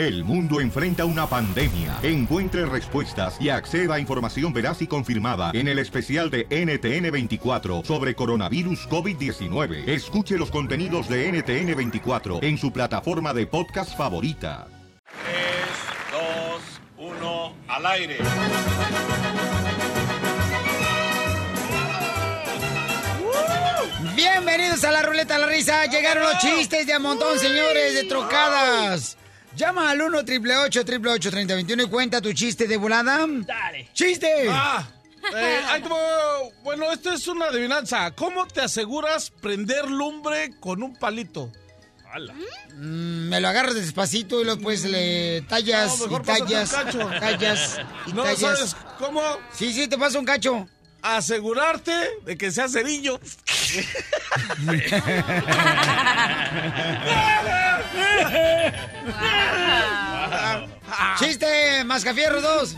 El mundo enfrenta una pandemia. Encuentre respuestas y acceda a información veraz y confirmada en el especial de NTN24 sobre coronavirus COVID-19. Escuche los contenidos de NTN24 en su plataforma de podcast favorita. 3, 2, 1, al aire. Bienvenidos a la ruleta de la risa. Llegaron los chistes de a montón, señores, de trocadas. Llama al 1 888 3021 y cuenta tu chiste de volada. Dale. ¡Chiste! Ah, eh, ahí te voy. bueno, esto es una adivinanza. ¿Cómo te aseguras prender lumbre con un palito? Mm, me lo agarras despacito y luego pues le tallas No, y tallas, un cacho. tallas y ¿No tallas. sabes cómo? Sí, sí, te paso un cacho. Asegurarte de que sea cerillo. ¡Chiste! ¡Mascafierro 2!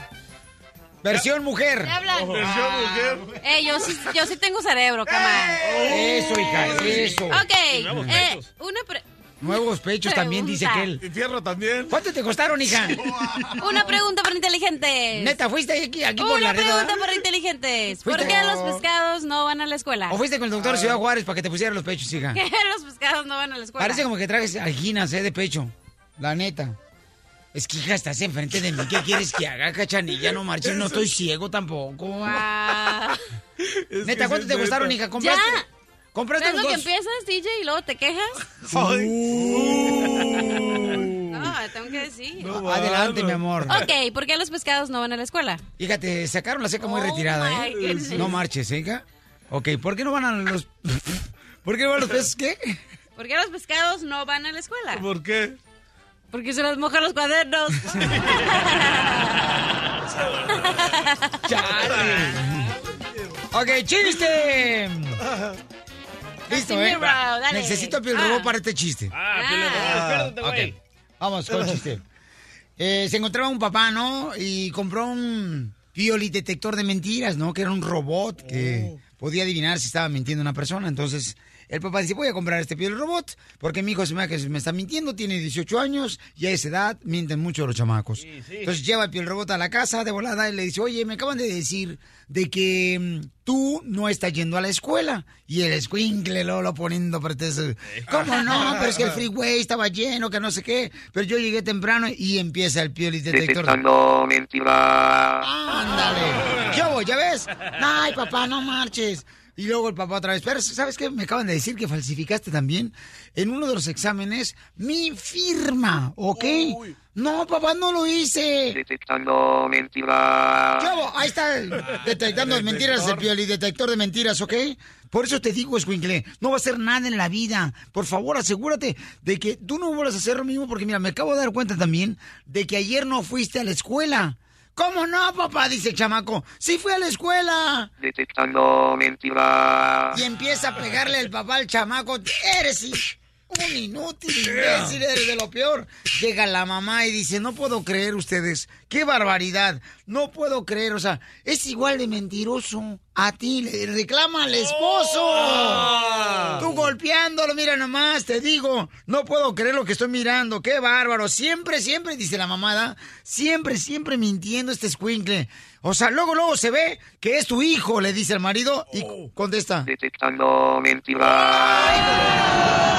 Versión mujer. ¿Qué hablan? Versión mujer. Eh, yo sí, yo sí tengo cerebro, cama. Eso, hija, eso. Ok, eh, una, pre- Nuevos pechos también, dice Pregunta. aquel. Y fierro también. ¿Cuánto te costaron, hija? una pregunta para inteligentes. Neta, ¿fuiste aquí, aquí por la Una red? pregunta ¿verdad? para inteligentes. ¿Por qué los pescados no van a la escuela? ¿O fuiste con el doctor Ciudad Juárez para que te pusiera los pechos, hija? ¿Qué los pescados no van a la escuela? Parece como que traes alginas, ¿eh? De pecho. La neta. Es que, hija, estás enfrente de mí. ¿Qué quieres que haga, cachanilla? No marches, no estoy ciego tampoco. Ah. Es Neta, ¿cuánto te costaron, hija? ¿Compraste? Ya. ¿Compraste ¿Ves los lo que empiezas, DJ, y luego te quejas? Ay. No, tengo que decir. No, Adelante, mi amor. Ok, ¿por qué los pescados no van a la escuela? Fíjate, sacaron la seca muy Oh, retirada, ¿eh? goodness. No marches, ¿eh, hija? Ok, ¿por qué no van a los... ¿Por qué no van los peces qué? ¿Por qué los pescados no van a la escuela? ¿Por qué? Porque se les mojan los cuadernos. Chale. ok, chiste. Listo, ¿eh? Dale. Necesito a Piel Ah. Robot para este chiste. Ah, Ah. espérate, Ok, güey. Vamos con el chiste. Eh, se encontraba un papá, ¿no? Y compró un pioli detector de mentiras, ¿no? Que era un robot que podía adivinar si estaba mintiendo una persona. Entonces, el papá dice, voy a comprar este pioli robot porque mi hijo se me, que me está mintiendo, tiene 18 años y a esa edad mienten mucho los chamacos. Entonces lleva el pioli robot a la casa de volada y le dice, oye, me acaban de decir de que mm, tú no estás yendo a la escuela. Y el escuincle lo, lo poniendo pretexto. ¿Cómo no? Pero es que el freeway estaba lleno, que no sé qué. Pero yo llegué temprano y empieza el pioli detector. Detectando mentiras. Ándale. Yo voy, ¿ya ves? Ay, papá, no marches. Y luego el papá otra vez, pero ¿sabes qué? Me acaban de decir que falsificaste también en uno de los exámenes mi firma, ¿ok? No, papá, no lo hice. Detectando mentiras. Chavo, ahí está el detectando de mentiras, el pioli detector de mentiras, ¿ok? Por eso te digo, Escuincle, no va a hacer nada en la vida. Por favor, asegúrate de que tú no vuelvas a hacer lo mismo, porque mira, me acabo de dar cuenta también de que ayer no fuiste a la escuela. ¿Cómo no, papá? Dice el chamaco. Sí fui a la escuela. Detectando mentiras. Y empieza a pegarle el papá al chamaco. Eres un inútil, imbécil, eres de lo peor. Llega la mamá y dice, no puedo creer ustedes, qué barbaridad, no puedo creer, o sea, es igual de mentiroso a ti, le reclama al esposo. Tú golpeándolo, mira nomás, te digo, no puedo creer lo que estoy mirando, qué bárbaro, siempre, siempre, dice la mamada, siempre, siempre mintiendo este escuincle. O sea, luego, luego se ve que es tu hijo, le dice el marido y contesta. Detectando mentiras. No,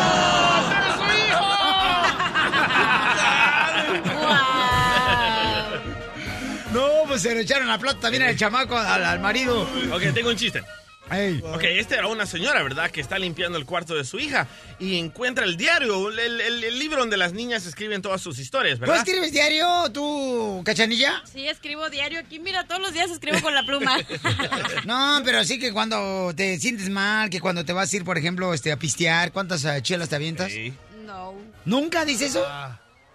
pues se le echaron la plata también al chamaco, al, al marido. Ok, tengo un chiste. Ey. Ok, esta era una señora, ¿verdad? Que está limpiando el cuarto de su hija y encuentra el diario, el, el- el libro donde las niñas escriben todas sus historias, ¿Tú ¿verdad? escribes diario, tú, cachanilla? Sí, escribo diario aquí. Mira, todos los días escribo con la pluma. No, pero sí que cuando te sientes mal, que cuando te vas a ir, por ejemplo, este, a pistear, ¿cuántas eh, chelas te avientas? Sí. No, ¿Nunca dices eso?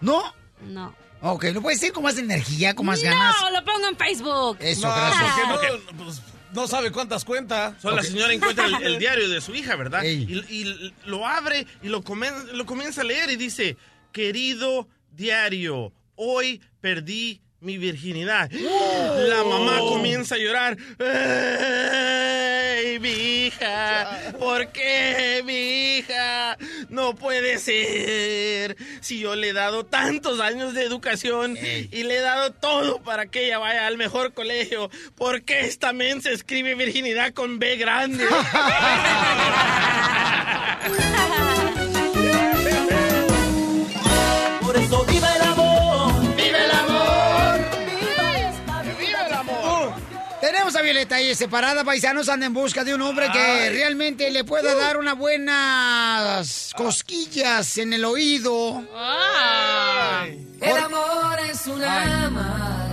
¿No? no. Ok, ¿no puede ser con más energía, con más ganas? No, lo pongo en Facebook. Eso, No, gracias. ¿por qué no? Pues, no sabe cuántas cuenta. So, La señora encuentra el, el diario de su hija, ¿verdad? Y, y lo abre y lo, comen- lo comienza a leer y dice, querido diario, hoy perdí mi virginidad. La mamá comienza a llorar. ¡Ay, mi hija! ¿Por qué, mi hija? No puede ser. Si yo le he dado tantos años de educación y le he dado todo para que ella vaya al mejor colegio, ¿por qué esta men se escribe virginidad con B grande? Tenemos a Violeta ahí separada, paisanos, anda en busca de un hombre que realmente le pueda dar unas buenas cosquillas en el oído. El amor es una.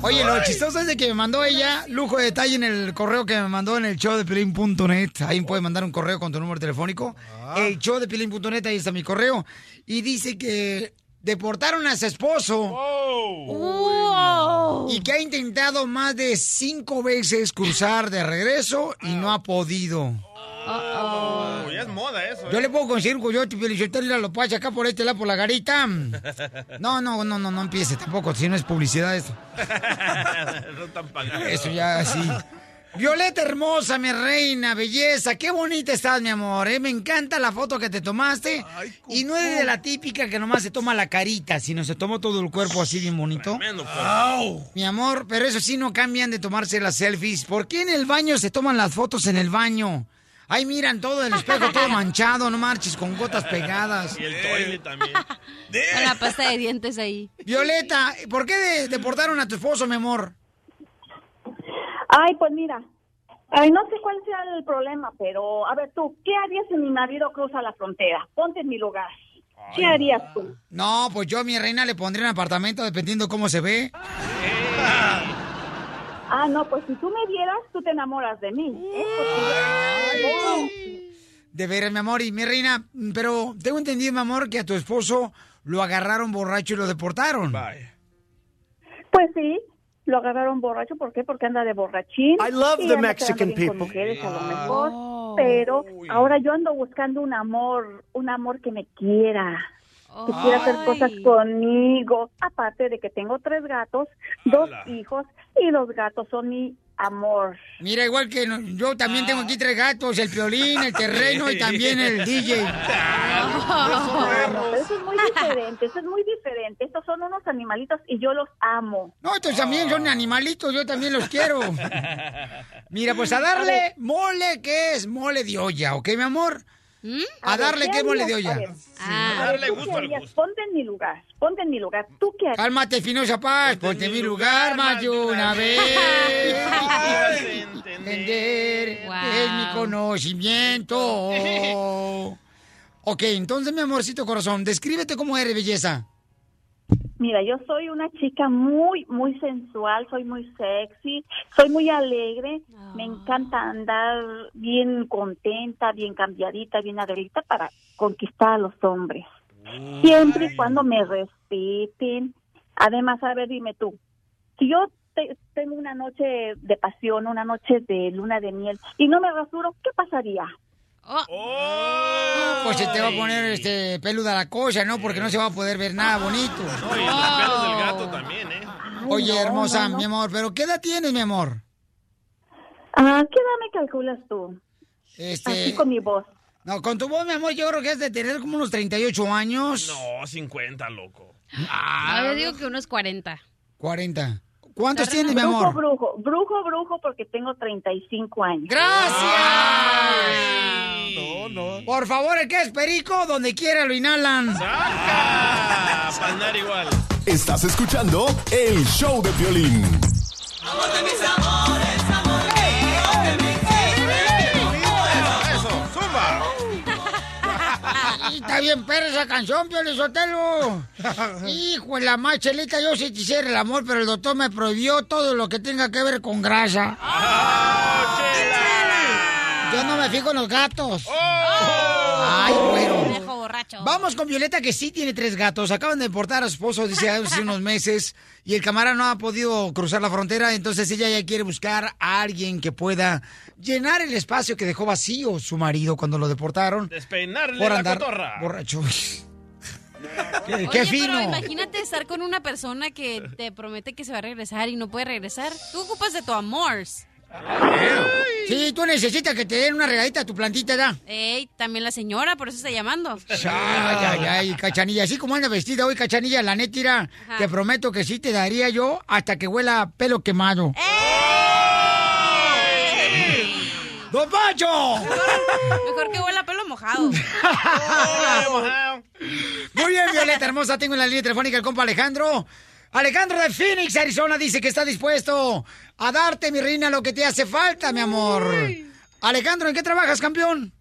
Oye, lo chistoso es de que me mandó ella lujo de detalle en el correo que me mandó en el show de Pelín.net. Ahí puede mandar un correo con tu número telefónico. El show de Pelín.net, ahí está mi correo. Y dice que deportaron a su esposo Wow. y que ha intentado más de cinco veces cruzar de regreso y no ha podido. Oh, ya es moda eso. Yo ¿eh? le puedo conseguir un coyote y lo puedo acá por este lado, por la garita. No, no, no, no, no empiece tampoco, si no es publicidad esto. No tan. Eso ya sí. Violeta hermosa, mi reina, belleza, qué bonita estás, mi amor, ¿eh? Me encanta la foto que te tomaste. y no es de la típica que nomás se toma la carita, sino se tomó todo el cuerpo así bien bonito. Tremendo. Mi amor, pero eso sí no cambian de tomarse las selfies. ¿Por qué en el baño se toman las fotos en el baño? Ahí miran todo el espejo, todo manchado, no marches con gotas pegadas. Y el toilet también. Con la pasta de dientes ahí. Violeta, ¿por qué de- deportaron a tu esposo, mi amor? Ay, pues mira, ay, no sé cuál sea el problema, pero a ver tú, ¿qué harías si mi marido cruza la frontera? Ponte en mi lugar. ¿Qué harías tú? No, pues yo a mi reina le pondría un apartamento dependiendo cómo se ve. Ah, no, pues si tú me vieras, tú te enamoras de mí. ¿eh? Porque- De veras, mi amor, y mi reina, pero tengo entendido, mi amor, que a tu esposo lo agarraron borracho y lo deportaron. Vaya. Pues sí, lo agarraron borracho. ¿Por qué? Porque anda de borrachín. I love the Mexican con people. mujeres, a lo mejor. Pero ahora yo ando buscando un amor, un amor que me quiera. Que quiera hacer cosas conmigo. Aparte de que tengo tres gatos, dos hijos, y los gatos son mi amor. Mira, igual que no- yo también tengo aquí tres gatos, el piolín, el terreno y también el DJ. Bueno, pero eso es muy diferente, eso es muy diferente. Estos son unos animalitos y yo los amo. No, estos también son animalitos, yo también los quiero. Mira, pues a darle mole, que es mole de olla, ¿ok, mi amor? ¿Mm? A darle ¿qué qué mole de olla. A ver, Ah. a Darle ¿tú gusto qué al gusto. Ponte en mi lugar, ponte en mi lugar. ¿Tú qué harías? Cálmate, Finosa Paz, ponte en mi lugar más de una vez. Entender. Entender Wow. es mi conocimiento. Ok, entonces, mi amorcito corazón, descríbete cómo eres, belleza. Mira, yo soy una chica muy, muy sensual, soy muy sexy, soy muy alegre, me encanta andar bien contenta, bien cambiadita, bien arreglita para conquistar a los hombres. Siempre y cuando me respeten. Además, a ver, dime tú, si yo te- tengo una noche de pasión, una noche de luna de miel y no me rasuro, ¿qué pasaría? Oh, ¡Oh! Pues se te va a poner este peluda la cosa, ¿no? Porque no se va a poder ver nada bonito. No, y los pelos del gato también, ¿eh? Oye, hermosa, no, no. mi amor, pero ¿qué edad tienes, mi amor? Ah, ¿Qué edad me calculas tú? Este, Así con mi voz. no, con tu voz, mi amor, yo creo que es de tener como unos 38 años. No, 50, loco. no, yo digo que unos 40. 40. ¿Cuántos tienes, mi Brujo, amor? brujo, brujo, brujo, porque tengo 35 años. ¡Gracias! No, no. Por favor, el que es perico, donde quiera lo inhalan. ¡Saca! Para andar igual. Estás escuchando el show de violín. Eso, Está bien perra esa canción, Pio Sotelo. Hijo de la machelita, yo sí quisiera el amor, pero el doctor me prohibió todo lo que tenga que ver con grasa. Yo no me fijo en los gatos. Ay, güero. Borracho. Vamos con Violeta, que sí tiene tres gatos. Acaban de deportar a su esposo, dice, hace unos meses. Y el camarada no ha podido cruzar la frontera. Entonces ella ya quiere buscar a alguien que pueda llenar el espacio que dejó vacío su marido cuando lo deportaron. Despeinarle Por la andar cotorra. borracho. qué, Oye, qué pero fino. imagínate estar con una persona que te promete que se va a regresar y no puede regresar. Tú ocupas de tu amor. Sí, tú necesitas que te den una regadita a tu plantita, ¿da? Ey, también la señora, por eso está llamando. Ay, ay, ay, cachanilla. Así como anda vestida hoy, cachanilla, la neta, te prometo que sí te daría yo hasta que huela a pelo quemado. ¡Don Pacho! Mejor que huela a pelo mojado. Muy bien, Violeta hermosa, tengo en la línea telefónica el compa Alejandro. Alejandro de Phoenix, Arizona, dice que está dispuesto a darte, mi reina, lo que te hace falta, mi amor. Alejandro, ¿en qué trabajas, campeón?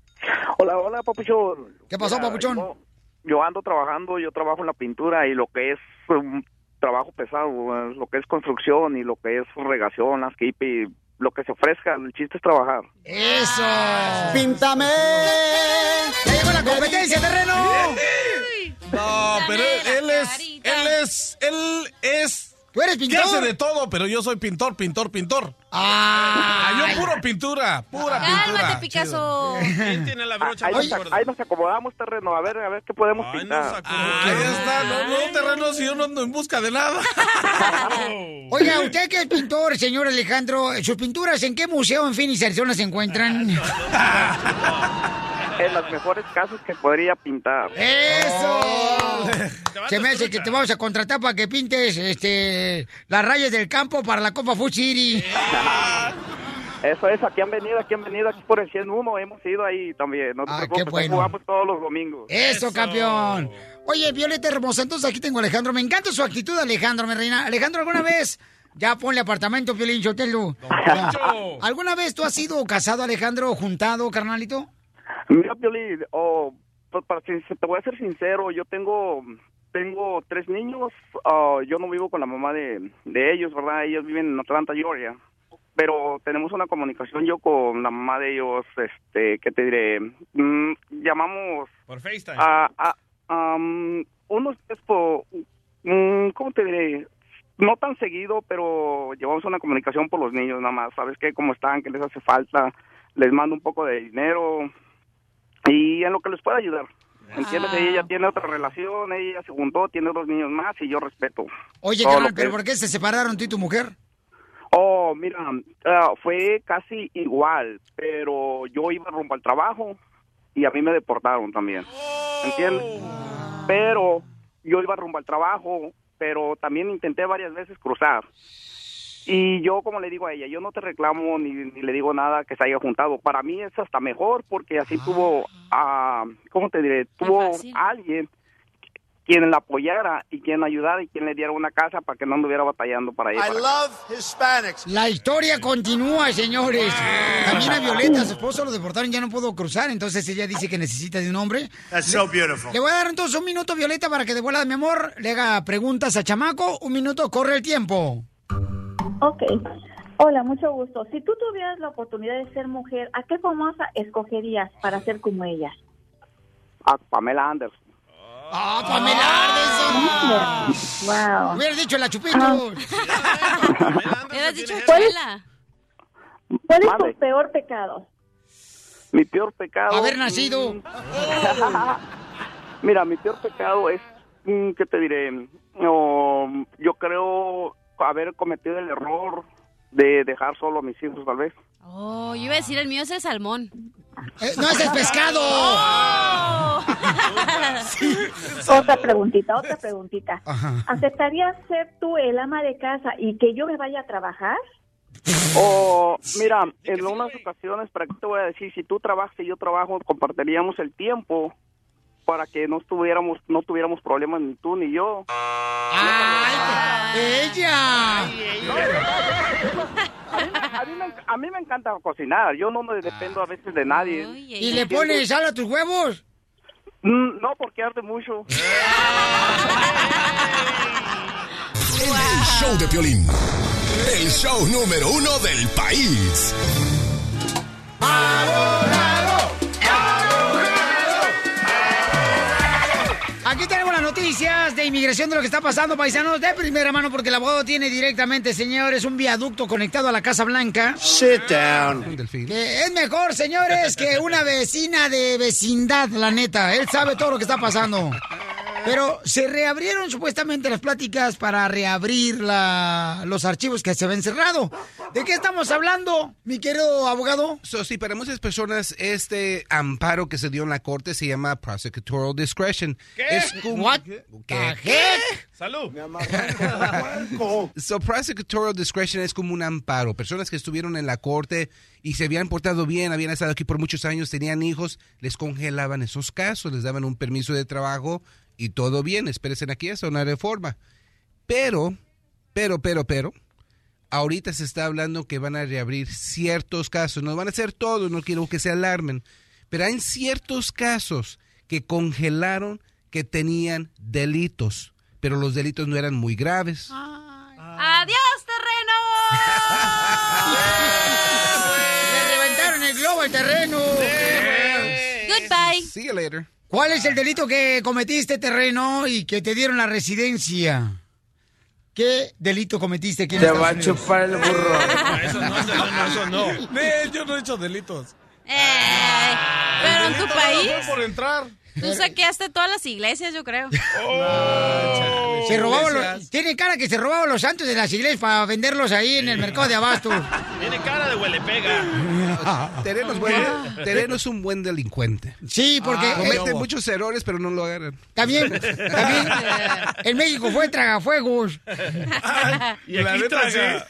Hola, hola, papuchón. ¿Qué pasó, papuchón? Yo, yo ando trabajando, yo trabajo en la pintura y lo que es um, trabajo pesado, eh, lo que es construcción y lo que es regación, landscape, lo que se ofrezca, el chiste es trabajar. ¡Eso! ¡Píntame! ¡Ya llegó la competencia, terreno! No, pero él, es, él es, él es. ¿Tú eres pintor? Que hace de todo, pero yo soy pintor, pintor, pintor. Ah, yo puro pintura, pura pintura. Cálmate, Picasso. ¿Quién tiene la brocha Ahí, nos, ahí nos acomodamos terreno, a ver, a ver qué podemos pintar. Ahí está, no, no, terreno, si yo no ando en busca de nada. Oiga, usted que es pintor, señor Alejandro, ¿sus pinturas en qué museo en Phoenix, Arizona se encuentran? En las mejores casas que podría pintar. ¡Eso! Oh. Se me hace que te vamos a contratar para que pintes este, las rayas del campo para la Copa Food City. Eso es, aquí han venido, aquí han venido, aquí por el 101, hemos ido ahí también. No te Ah, preocupes, qué bueno. jugamos todos los domingos. Eso, campeón. Oye, Violeta hermosa, entonces aquí tengo a Alejandro. Me encanta su actitud, Alejandro, mi reina. Alejandro, ¿alguna vez? Ya ponle apartamento, Piolín Chotelo. ¿Alguna vez tú has sido casado, Alejandro, juntado, carnalito? Mira, Piolín, oh, pues, para, si- te voy a ser sincero, yo tengo tengo tres niños, ah, yo no vivo con la mamá de, de ellos, ¿verdad? Ellos viven en Atlanta, Georgia. Pero tenemos una comunicación yo con la mamá de ellos, este, ¿qué te diré? Mm, llamamos Por FaceTime. a, a am, unos es por, mm, ¿cómo te diré? No tan seguido, pero llevamos una comunicación por los niños nada más. ¿Sabes qué? ¿Cómo están? ¿Qué les hace falta? Les mando un poco de dinero y en lo que les pueda ayudar. ¿Entiendes? Ah. Ella tiene otra relación, ella se juntó, tiene dos niños más y yo respeto. Oye, carnal, ¿pero es. por qué se separaron tú y tu mujer? Oh, mira, ah, fue casi igual, pero yo iba rumbo al trabajo y a mí me deportaron también. ¿Entiendes? Pero yo iba rumbo al trabajo, pero también intenté varias veces cruzar. Y yo, como le digo a ella, yo no te reclamo ni, ni le digo nada que se haya juntado. Para mí es hasta mejor porque así tuvo, ah, ¿cómo te diré? Tuvo alguien quien la apoyara y quien ayudara y quien le diera una casa para que no anduviera batallando para ir. para acá. Hispanics. La historia continúa, señores. También a Violeta, su esposo lo deportaron, ya no pudo cruzar, entonces ella dice que necesita de un hombre. That's so beautiful. Le voy a dar entonces un minuto, Violeta, para que de vuelta, mi amor, le haga preguntas a Chamaco. Un minuto, corre el tiempo. Ok. Hola, mucho gusto. Si tú tuvieras la oportunidad de ser mujer, ¿a qué famosa escogerías para ser como ella? A Pamela Anderson. ¡Ah, Pamela Anderson! Wow. Hubieras dicho la chupito. Hubieras dicho ¿Cuál es- Chela. ¿Cuál es tu peor pecado? Mi peor pecado. Haber nacido. mm, Mira, mi peor pecado es, mm, ¿qué te diré? No, yo creo haber cometido el error de dejar solo a mis hijos, tal vez. Oh, yo iba a decir el mío es el salmón. Eh, no, es pescado. Oh. Otra preguntita, otra preguntita. ¿Aceptarías ser tú el ama de casa y que yo me vaya a trabajar? O, mira, en unas ocasiones, ¿para qué te voy a decir? Si tú trabajas y yo trabajo, compartiríamos el tiempo para que no estuviéramos, no tuviéramos problemas ni tú ni yo. ¡Ella! A mí, me, a mí me encanta cocinar, yo no me dependo a veces de nadie. ¿Y le pones sal a tus huevos? Mm, No, porque arde mucho. El show de Piolín. El show número uno del país. Aquí tenemos las noticias de inmigración de lo que está pasando, paisanos, de primera mano, porque el abogado tiene directamente, señores, un viaducto conectado a la Casa Blanca. Sit down. Que es mejor, señores, que una vecina de vecindad, la neta. Él sabe todo lo que está pasando. Pero se reabrieron supuestamente las pláticas para reabrir la- los archivos que se habían cerrado. ¿De qué estamos hablando, mi querido abogado? So, sí, para muchas personas este amparo que se dio en la corte se llama prosecutorial discretion. ¿Qué? Es como- What ¿Qué? Salud. So, prosecutorial discretion es como un amparo. Personas que estuvieron en la corte y se habían portado bien, habían estado aquí por muchos años, tenían hijos, les congelaban esos casos, les daban un permiso de trabajo y todo bien, espérense aquí, es una reforma. Pero, pero, pero, pero, ahorita se está hablando que van a reabrir ciertos casos, no van a hacer todos, no quiero que se alarmen, pero hay ciertos casos que congelaron que tenían delitos, pero los delitos no eran muy graves. ¡Adiós, Le reventaron el globo al terreno. Goodbye. See you later. ¿Cuál es el delito que cometiste, terreno, y que te dieron la residencia? ¿Qué delito cometiste aquí en Te Estados va a chupar el burro. Eso no, eso no, eso no. Nee, yo no he hecho delitos. Eh, pero en tu país, por entrar. Tú saqueaste todas las iglesias, yo creo. Se robaban los, tiene cara que se robaban los santos de las iglesias para venderlos ahí en el mercado de abasto. Tiene cara de huele pega. Tereno es, buen- Tereno es un buen delincuente. Sí, porque Ah, Comete eh, muchos errores, pero no lo agarran. también, también en México fue tragafuegos. Y aquí traga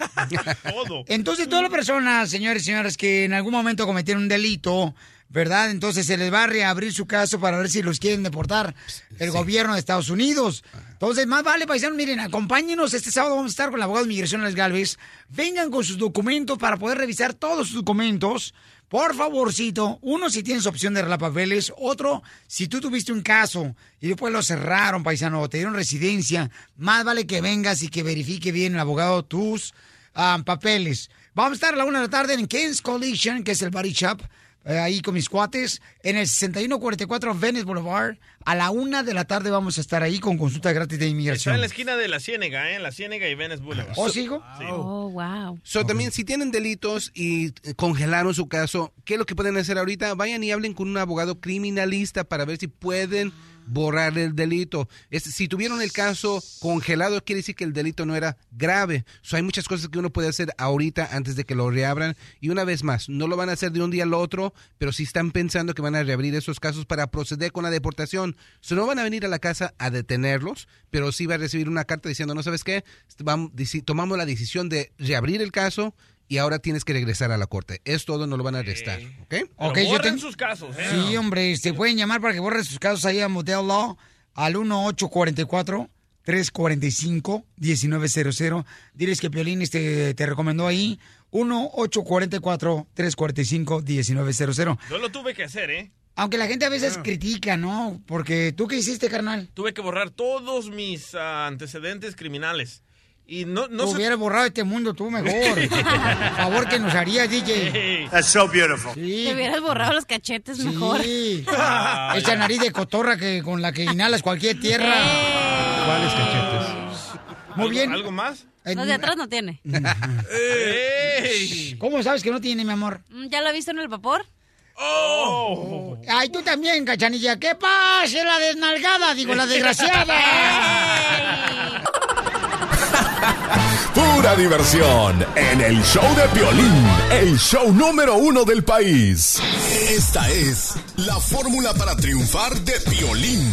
todo. Entonces, todas las personas, señores y señoras, que en algún momento cometieron un delito, ¿verdad? Entonces se les va a reabrir su caso para ver si los quieren deportar el gobierno de Estados Unidos. Entonces, más vale, paisanos, miren, acompáñenos. Este sábado vamos a estar con el abogado de migración, Les Galvez. Vengan con sus documentos para poder revisar todos sus documentos. Por favorcito, uno si tienes opción de arreglar papeles, otro si tú tuviste un caso y después lo cerraron, paisano, o te dieron residencia, más vale que vengas y que verifique bien el abogado tus ah, papeles. Vamos a estar a la una de la tarde en Kings Collision, que es el body shop, eh, ahí con mis cuates, en el 6144 Venice Boulevard. A la una de la tarde vamos a estar ahí con consulta gratis de Está inmigración. en la esquina de la Ciénega, ¿eh? En la Ciénega y Venice Boulevard. ¿Oh, sigo? Sí. Oh, wow. So, también, si tienen delitos y eh, congelaron su caso, ¿qué es lo que pueden hacer ahorita? Vayan y hablen con un abogado criminalista para ver si pueden borrar el delito. Es- si tuvieron el caso congelado, quiere decir que el delito no era grave. So, hay muchas cosas que uno puede hacer ahorita antes de que lo reabran. Y una vez más, no lo van a hacer de un día al otro, pero si están pensando que van a reabrir esos casos para proceder con la deportación. So, no van a venir a la casa a detenerlos, pero sí va a recibir una carta diciendo, no sabes qué, Vam- deci- tomamos la decisión de reabrir el caso y ahora tienes que regresar a la corte. Es todo, no lo van a arrestar, ¿ok? Pero yo borren ten- sus casos, ¿eh? Sí, hombre, se pueden llamar para que borren sus casos ahí a Motel Law al 1844 345 1900. Diles que Piolín este, te recomendó ahí. 1844 345 1900. Yo lo tuve que hacer, ¿eh? Aunque la gente a veces Ah. critica, ¿no? Porque tú qué hiciste, carnal? Tuve que borrar todos mis ah, antecedentes criminales. Y no, no se- hubieras borrado este mundo tú mejor. Favor que nos harías, DJ. That's so beautiful. Sí. Te hubieras borrado los cachetes mejor. Sí. Esa nariz de cotorra que con la que inhalas cualquier tierra. ¿Cuáles cachetes? Muy ¿Algo- bien. ¿Algo más? Eh, Los de atrás no tiene. ¡Ey! ¿Cómo sabes que no tiene, mi amor? Mm, ¿Ya lo he visto en el vapor? ¡Oh! Ay, tú también, cachanilla. ¿Qué pasa, la desnalgada? Digo, la desgraciada. Pura diversión en el show de Piolín, el show número uno del país. Esta es la fórmula para triunfar de Piolín.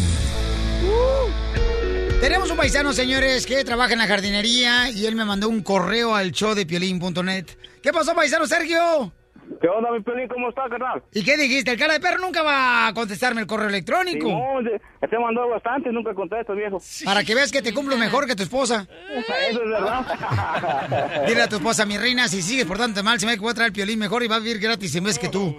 Tenemos un paisano, señores, que trabaja en la jardinería y él me mandó un correo al show de. ¿Qué pasó, paisano Sergio? ¿Qué onda, mi Pelín? ¿Cómo está, carnal? ¿Y qué dijiste? El cara de perro nunca va a contestarme el correo electrónico. No, te te mandó bastante, nunca contestas, viejo. Para que veas que te cumplo mejor que tu esposa. Eso es verdad. Dile a tu esposa, mi reina, si sigues portándote mal, se me va a traer el piolín mejor y va a vivir gratis en vez que tú.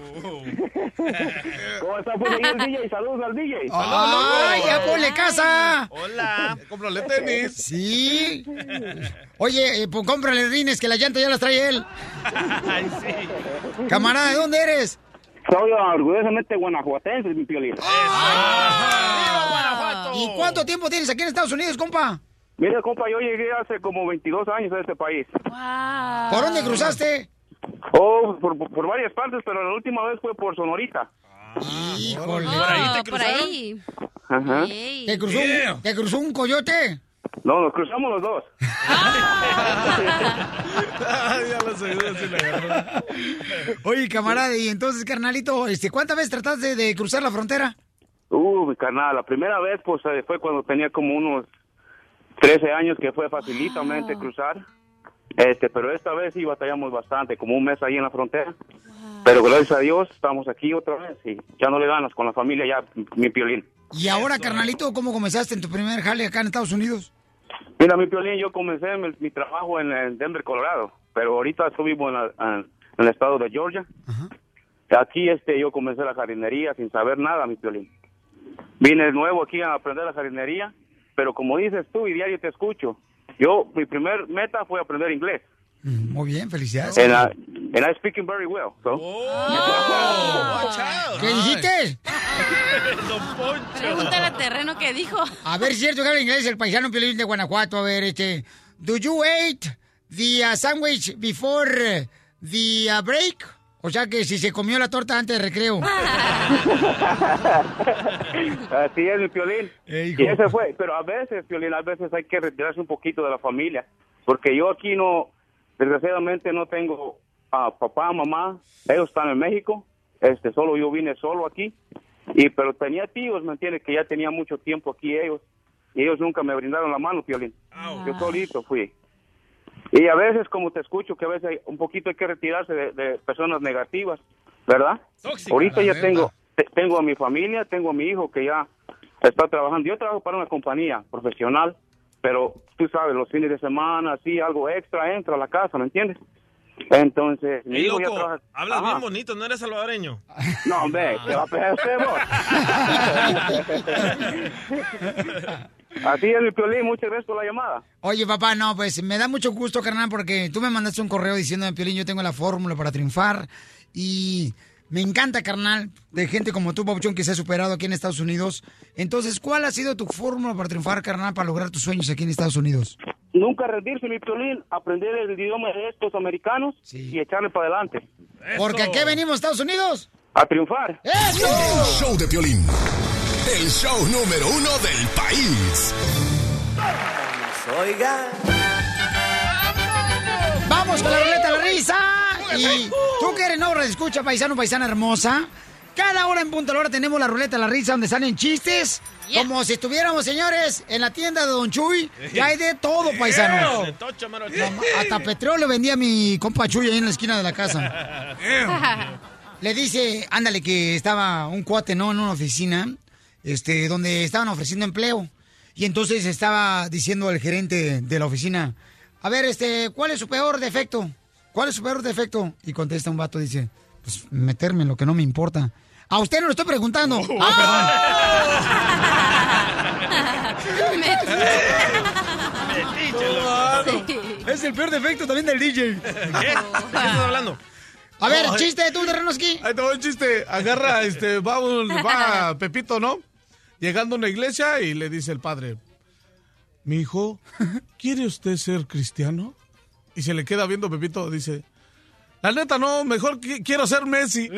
¿Cómo está pues ahí el DJ? Saludos al DJ. ¡Ay, ya ponle casa! Hola. Cómprale tenis. Sí. Oye, eh, pues cómprale rines que la llanta ya las trae él. Ay, sí. Camarada, ¿de dónde eres? Soy orgullosamente guanajuatense, mi Piolín. ¿Y cuánto tiempo tienes aquí en Estados Unidos, compa? Mira, compa, yo llegué hace como 22 años a este país. Wow. ¿Por dónde cruzaste? Oh, por, por varias partes, pero la última vez fue por Sonorita. Híjole. Por ahí te Por ahí. Ajá. ¿Te cruzó, un, ¿Te cruzó un coyote? No, nos cruzamos los dos. ya lo seguro sí le agarró. Oye, camarada, y entonces, carnalito, este, ¿cuántas veces trataste de cruzar la frontera? Uh, mi carnal, la primera vez pues eh, fue cuando tenía como unos 13 años que fue facilitamente cruzar. Este, pero esta vez sí batallamos bastante, como un mes ahí en la frontera. Pero gracias a Dios estamos aquí otra vez y ya no le ganas con la familia ya, mi piolín. Y ahora, carnalito, ¿cómo comenzaste en tu primer jale acá en Estados Unidos? Mira, mi piolín, yo comencé mi, mi trabajo en, en Denver, Colorado, pero ahorita estoy vivo en, la- en- en el estado de Georgia. Aquí este, yo comencé la jardinería sin saber nada, mi piolín. Vine de nuevo aquí a aprender la jardinería, pero como dices tú y diario te escucho, yo, mi primer meta fue aprender inglés. Muy bien, felicidades. And I, and I speak it very well. So. ¿Qué dijiste? Pregúntale a Terreno qué dijo. A ver, cierto que habla inglés el paisano Piolín de Guanajuato. A ver, este. ¿Do you eat the uh, sandwich before uh, the uh, break? O sea que si se comió la torta antes de recreo. Así es, mi Piolín. y ese fue. Pero a veces, Piolín, a veces hay que retirarse un poquito de la familia. Porque yo aquí no, desgraciadamente no tengo a papá, mamá. Ellos están en México. Este, solo yo vine solo aquí. Y pero tenía tíos, ¿me entiendes? Que ya tenía mucho tiempo aquí ellos. Y ellos nunca me brindaron la mano, Piolín. Yo solito fui. Y a veces, como te escucho, que a veces hay un poquito hay que retirarse de, de personas negativas, ¿verdad? Ahorita ya tengo, te- tengo a mi familia, tengo a mi hijo que ya está trabajando. Yo trabajo para una compañía profesional, pero tú sabes, los fines de semana, así, algo extra entra a la casa, ¿me entiendes? Entonces, mi ya loco, trabaja. hablas Ajá. bien bonito, no eres salvadoreño. No, hombre, ¿qué va a pegar usted, vos? Así es, mi Piolín, muchas gracias por la llamada. Oye, papá, no, pues me da mucho gusto, carnal, porque tú me mandaste un correo diciendo, Piolín, yo tengo la fórmula para triunfar. Y me encanta, carnal, de gente como tú, Pabuchón, que se ha superado aquí en Estados Unidos. Entonces, ¿cuál ha sido tu fórmula para triunfar, carnal, para lograr tus sueños aquí en Estados Unidos? Nunca rendirse, mi Piolín, aprender el idioma de estos americanos y echarle para adelante. Porque aquí venimos, Estados Unidos. A triunfar. ¡Eso! El show de Piolín. El show número uno del país. Oiga. Vamos con la ruleta de la risa. Y tú que eres no escucha paisano, paisana hermosa. Cada hora en la hora tenemos la ruleta de la risa donde salen chistes. Como si estuviéramos, señores, en la tienda de Don Chuy. Que hay de todo, paisano. Hasta petróleo vendía mi compa Chuy ahí en la esquina de la casa. Le dice, ándale, que estaba un cuate, ¿no? En una oficina, este, donde estaban ofreciendo empleo. Y entonces estaba diciendo el gerente de la oficina, a ver, este, ¿cuál es su peor defecto? ¿Cuál es su peor defecto? Y contesta un vato, dice, pues meterme en lo que no me importa. A usted no lo estoy preguntando. Ah, perdón. Es el peor defecto también del DJ. ¿Qué? ¿De qué estás hablando? A ver, Ay. chiste tú, Terrenoski. Ahí te va un chiste. Agarra, este, va, un- va Pepito, ¿no? Llegando a una iglesia y le dice el padre, mi hijo, ¿quiere usted ser cristiano? Y se le queda viendo Pepito, dice, la neta no, mejor qui- quiero ser Messi.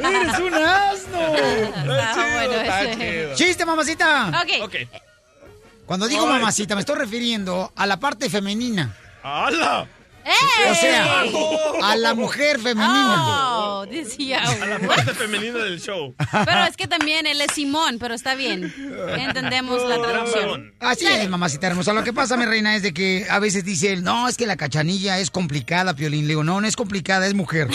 ¡Eres un asno! Está chido, bueno está chido. ¡Chiste, mamacita! Ok. Cuando digo Ay. mamacita, me estoy refiriendo a la parte femenina. ¡Hala! O sea, a la mujer femenina. Oh, decía. A la parte femenina del show. Pero es que también él es Simón, pero está bien. Entendemos la traducción. Así es, mamacita hermosa. Lo que pasa, mi reina, es de que a veces dicen, no, es que la cachanilla es complicada, Piolín. Le digo, no, no es complicada, es mujer.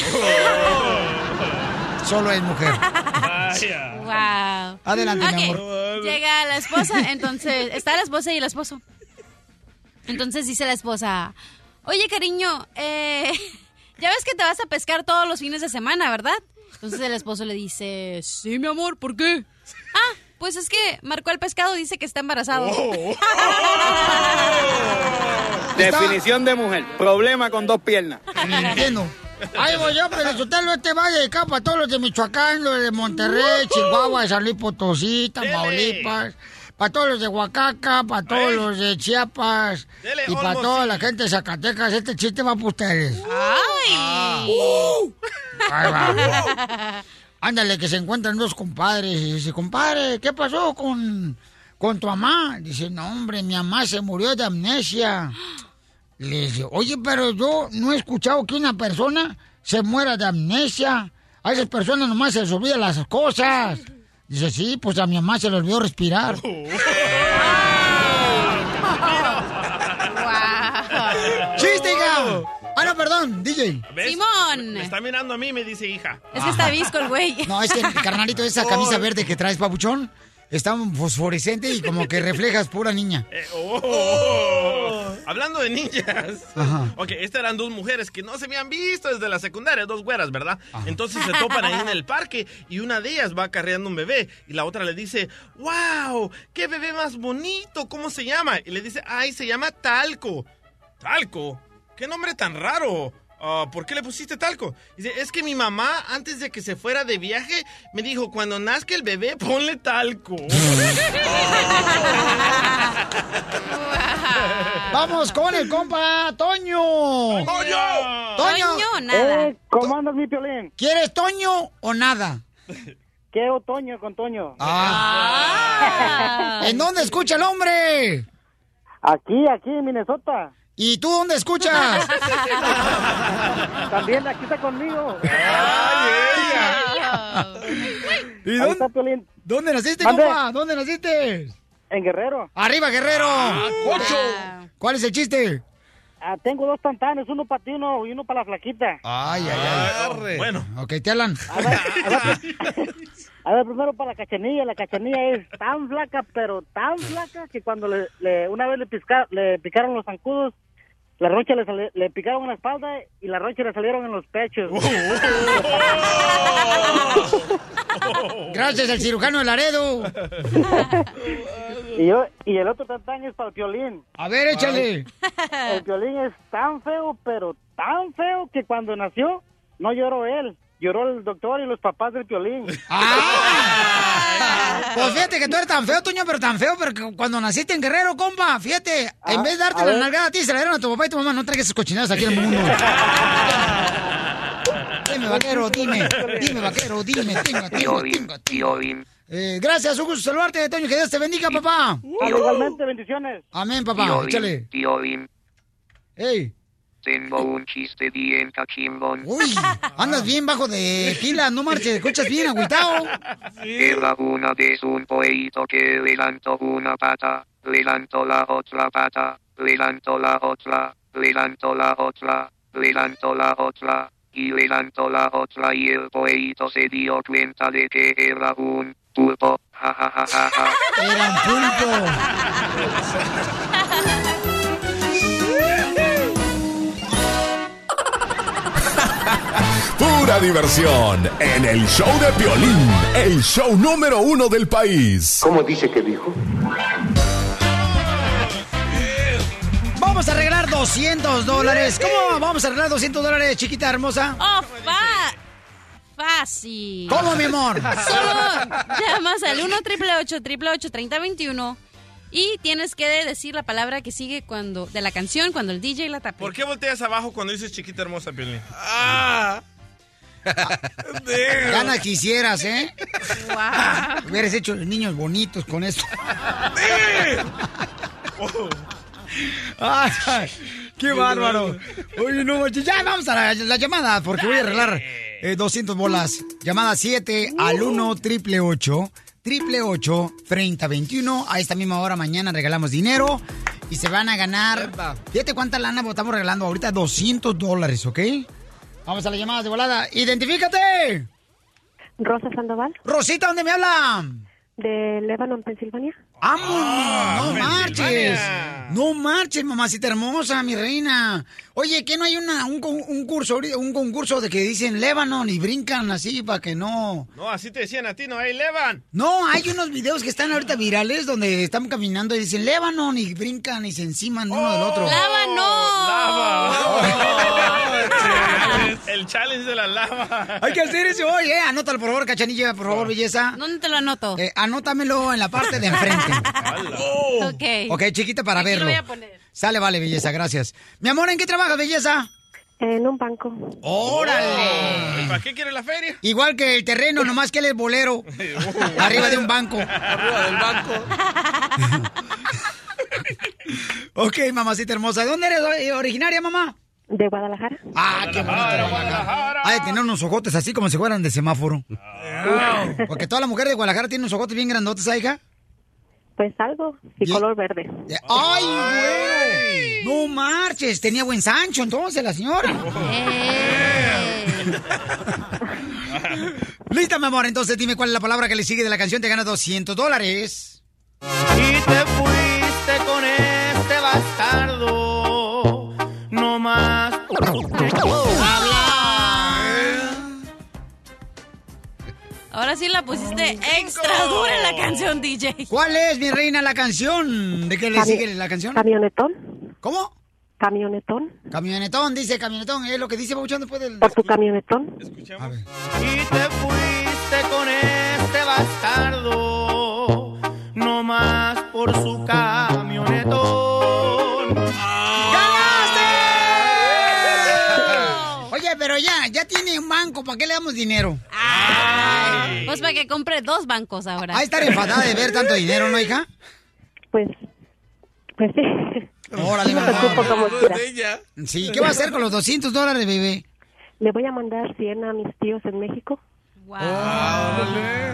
Solo es mujer. Wow. Adelante, mi amor. Llega la esposa, entonces está la esposa y el esposo. Entonces dice la esposa, oye cariño, eh, ya ves que te vas a pescar todos los fines de semana, ¿verdad? Entonces el esposo le dice, sí, mi amor, ¿por qué? Ah, pues es que marcó el pescado, dice que está embarazado. Definición de mujer. Problema con dos piernas. Entiendo. Ahí voy yo, pero Sotelo, este va a dedicar para todos los de Michoacán, los de Monterrey, Chihuahua, San Luis Potosí, Tamaulipas. Para todos los de Oaxaca, para todos los de Chiapas Dele, y para toda la gente de Zacatecas. Este chiste va para ustedes. ¡Ay! Ahí va. Ándale, que se encuentran dos compadres y dice, compadre, ¿qué pasó con, con tu mamá? Dice, no, hombre, mi mamá se murió de amnesia. Le dice, oye, pero yo no he escuchado que una persona se muera de amnesia. A esas personas nomás se les olvidan las cosas. Dice, sí, pues a mi mamá se le olvidó respirar. ¡Chiste, hija! Ah, no, perdón, DJ. ¿Ves? Simón. Me está mirando a mí y me dice hija. Es que está visco el güey. No, es que, carnalito, esa camisa verde que traes, papuchón, está fosforescente y como que reflejas pura niña. Eh, oh. Hablando de ninjas. Ajá. Ok, estas eran dos mujeres que no se habían visto desde la secundaria, dos güeras, ¿verdad? Entonces se topan ahí en el parque y una de ellas va carreando un bebé y la otra le dice, wow, qué bebé más bonito, ¿cómo se llama? Y le dice, ay, se llama Talco. ¿Talco? ¿Qué nombre tan raro? Ah, ¿Por qué le pusiste talco? Dice, es que mi mamá, antes de que se fuera de viaje, me dijo, cuando nazca el bebé, ponle talco. Vamos con el compa Toño. ¡Toño! Toño. Toño, nada. Eh, ¿Cómo andas, mi piolín? ¿Quieres Toño o nada? Quiero Toño con Toño. Ah. ¿En dónde escucha el hombre? Aquí, aquí en Minnesota. ¿Y tú dónde escuchas? También aquí está conmigo. ¿Y Ahí dónde, está Piolín. dónde naciste, Mande. compa? ¿Dónde naciste? En Guerrero. ¡Arriba, guerrero! Cocho. ¿Cuál es el chiste? Ah, tengo dos tantanes, uno para ti uno y uno para la flaquita. Ay, ay, ay. Bueno. Ok, te hablan. A ver, primero para la cachanilla. La cachanilla es tan flaca, pero tan flaca, que cuando le, le- una vez le, pisca- le picaron los zancudos, la roncha le, sali- le picaron en la espalda y la roncha le salieron en los pechos. Gracias al cirujano de Laredo. y, yo, y el otro tantán es para el violín. A ver, échale. El violín es tan feo, pero tan feo que cuando nació no lloró él. Lloró el doctor y los papás del violín. Pues fíjate que tú eres tan feo, Toño, pero tan feo, pero que cuando naciste en Guerrero, compa, fíjate, en Ah, vez de darte la ver. nalgada a ti, se la dieron a tu papá y tu mamá. No traigas esas cochinadas aquí en el mundo. dime, vaquero, dime. Dime, vaquero, dime. Tenga, tenga, tenga. Eh, gracias, un gusto saludarte, Toño. Que Dios te bendiga, papá. Igualmente, bendiciones. Amén, papá. Piolín, Échale. Piolín, Ey. Tengo un chiste bien cachimbón. Uy, andas bien bajo de pila, no marches, escuchas bien, agüitao. Era una vez un pollito que levantó una pata, levantó la otra pata, levantó la otra, levantó la otra, levantó la otra, y levantó la otra y el pollito se dio cuenta de que era un pulpo. Ja, ja, ja, ja, ja. Era un pulpo. Diversión en el show de Piolín, el show número uno del país. ¿Cómo dice que dijo? Vamos a arreglar 200 dólares. ¿Cómo vamos a arreglar 200 dólares, chiquita hermosa? Oh, fa fácil. ¿Cómo, mi amor? Solo llamas al 1 888 3021 y tienes que decir la palabra que sigue cuando de la canción cuando el DJ la tape. ¿Por qué volteas abajo cuando dices chiquita hermosa, Piolín? ¡Ah! Gana quisieras, ¿eh? Wow. Hubieras hecho niños bonitos con esto. Ay, ¡Qué bárbaro! Oye, no, ya vamos a la, la llamada porque voy a arreglar eh, 200 bolas. Llamada 7 al 1 triple 8 triple 8 30 21. A esta misma hora mañana regalamos dinero y se van a ganar. Fíjate cuánta lana estamos regalando ahorita: 200 dólares, ¿ok? Vamos a las llamadas de volada. ¡Identifícate! Rosa Sandoval. Rosita, ¿dónde me hablan? De Lebanon, Pensilvania. ¡Vamos! ¡No marches! ¡No marches, mamacita hermosa, mi reina! Oye, ¿qué no hay una, un, un curso, ahorita- un concurso de que dicen Lebanon y brincan así para que no... No, así te decían a ti, ¿no? ¡Hey, Levan! No, hay unos videos que están ahorita virales donde están caminando y dicen Lebanon y brincan y se enciman uno del otro. ¡Lava El challenge de la lava. Hay que hacer eso hoy, ¿eh? Anótalo, por favor, cachanilla, por favor, belleza. ¿Dónde te lo anoto? Eh, anótamelo en la parte de enfrente. Ok. Ok, chiquita, para Aquí voy a poner. Sale, vale, belleza, gracias. Mi amor, ¿en qué trabajas, belleza? En un banco. ¡Órale! ¿Y ¿Para qué quiere la feria? Igual que el terreno, nomás que él es bolero. Arriba de un banco. Arriba del banco. Ok, mamacita hermosa. ¿De dónde eres eh, originaria, mamá? De Guadalajara. Ah, qué bonito. Guadalajara. Hay de tener unos ojotes así como si fueran de semáforo. Porque toda la mujer de Guadalajara tiene unos ojotes bien grandotes, ¿ah, hija? Pues algo, y color verde. ¡Ay, güero! No marches, tenía buen Sancho entonces la señora. Lista, mi amor, entonces dime cuál es la palabra que le sigue de la canción, te gana 200 dólares. Y te fuiste con este bastardo. No más. Ahora sí la pusiste extra dura en la canción, DJ. ¿Cuál es, mi reina, la canción? ¿De qué le Cami- sigue la canción? Camionetón. ¿Cómo? Camionetón. Camionetón, dice camionetón, es lo que dice Pabuchón después del... Por tu camionetón. Y te fuiste con este bastardo. No más por su camionetón. Pero ya, ya tiene un banco, ¿para qué le damos dinero? Pues para que compre dos bancos ahora. ¿Va a estar enfadada de ver tanto dinero, no, hija? Pues, pues sí. Órale, No como. Sí, ¿qué va a hacer con los 200 dólares, bebé? Le voy a mandar 100 a mis tíos en México.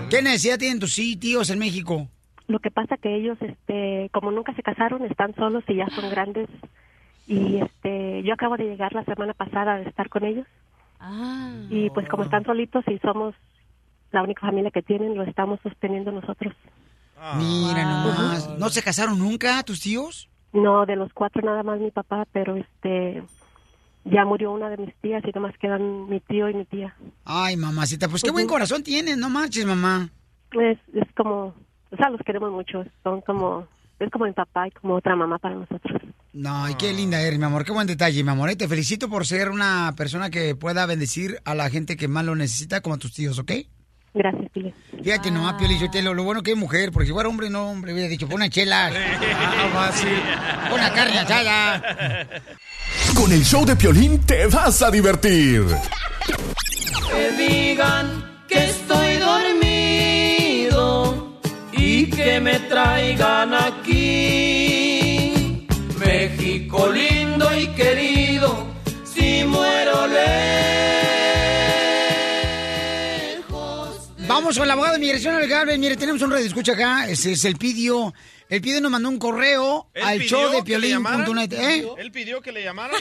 ¿Qué necesidad tienen tus sí, tíos en México? Lo que pasa que ellos, este, como nunca se casaron, están solos y ya son grandes. Y este, yo acabo de llegar la semana pasada de estar con ellos. Ah. Y pues como están solitos y somos la única familia que tienen, lo estamos sosteniendo nosotros. Mira nomás. ¿No se casaron nunca tus tíos? No, de los cuatro nada más mi papá, pero este, ya murió una de mis tías y nomás quedan mi tío y mi tía. Ay, mamacita, pues qué buen corazón tienes, no manches, mamá. Es, es como, o sea, los queremos mucho, son como, es como mi papá y como otra mamá para nosotros. No, y qué linda eres, mi amor, qué buen detalle, mi amor. Y te felicito por ser una persona que pueda bendecir a la gente que más lo necesita, como tus tíos, ¿ok? Gracias, Pili. Fíjate nomás, Pioli, yo te lo, lo bueno que es mujer, porque si fuera hombre, no, hombre, hubiera dicho, pon una chela. Ah, una carne asada. Con el show de Piolín te vas a divertir. Que digan que estoy dormido que me traigan aquí. Vamos con el abogado de migración legal. Mire, tenemos un radio escucha acá. Ese es el Pidio. El Pidio nos mandó un correo ¿Él al show de piolín.net. ¿Eh? ¿Él pidió que le llamaran?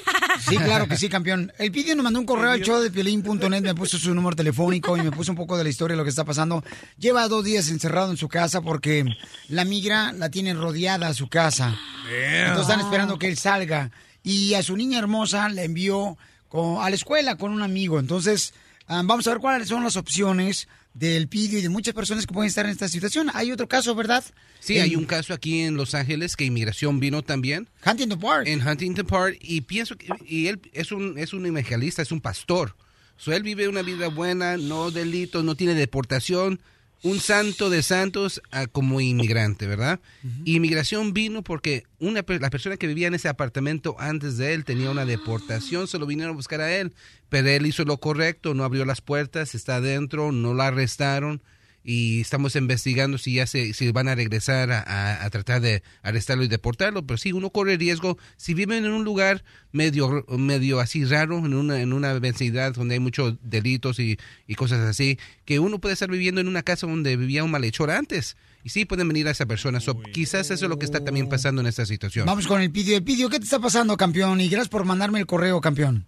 Sí, claro que sí, campeón. El Pidio nos mandó un correo al show de piolín.net, me puso su número telefónico y me puso un poco de la historia de lo que está pasando. Lleva dos días encerrado en su casa porque la migra la tienen rodeada a su casa. Entonces están esperando que él salga. Y a su niña hermosa la envió con- a la escuela con un amigo. Entonces, ah, vamos a ver cuáles son las opciones del Pidio y de muchas personas que pueden estar en esta situación. Hay otro caso, ¿verdad? Sí, hay un caso aquí en Los Ángeles que inmigración vino también. Huntington Park. En Huntington Park y pienso que y él es un es un evangelista, es un pastor. So, él vive una vida buena, no delitos, no tiene deportación, un santo de santos ah, como inmigrante, ¿verdad? Inmigración vino porque una la persona que vivía en ese apartamento antes de él tenía una deportación, se lo vinieron a buscar a él, pero él hizo lo correcto, no abrió las puertas, está adentro, no la arrestaron y estamos investigando si ya se si van a regresar a, a- a tratar de arrestarlo y deportarlo pero sí uno corre riesgo si viven en un lugar medio medio así raro en una en una vecindad donde hay muchos delitos y, y cosas así que uno puede estar viviendo en una casa donde vivía un malhechor antes y sí pueden venir a esa persona So, quizás eso es lo que está también pasando en esta situación Vamos con el Pidio. El Pidio, ¿qué te está pasando, campeón? Y gracias por mandarme el correo, campeón.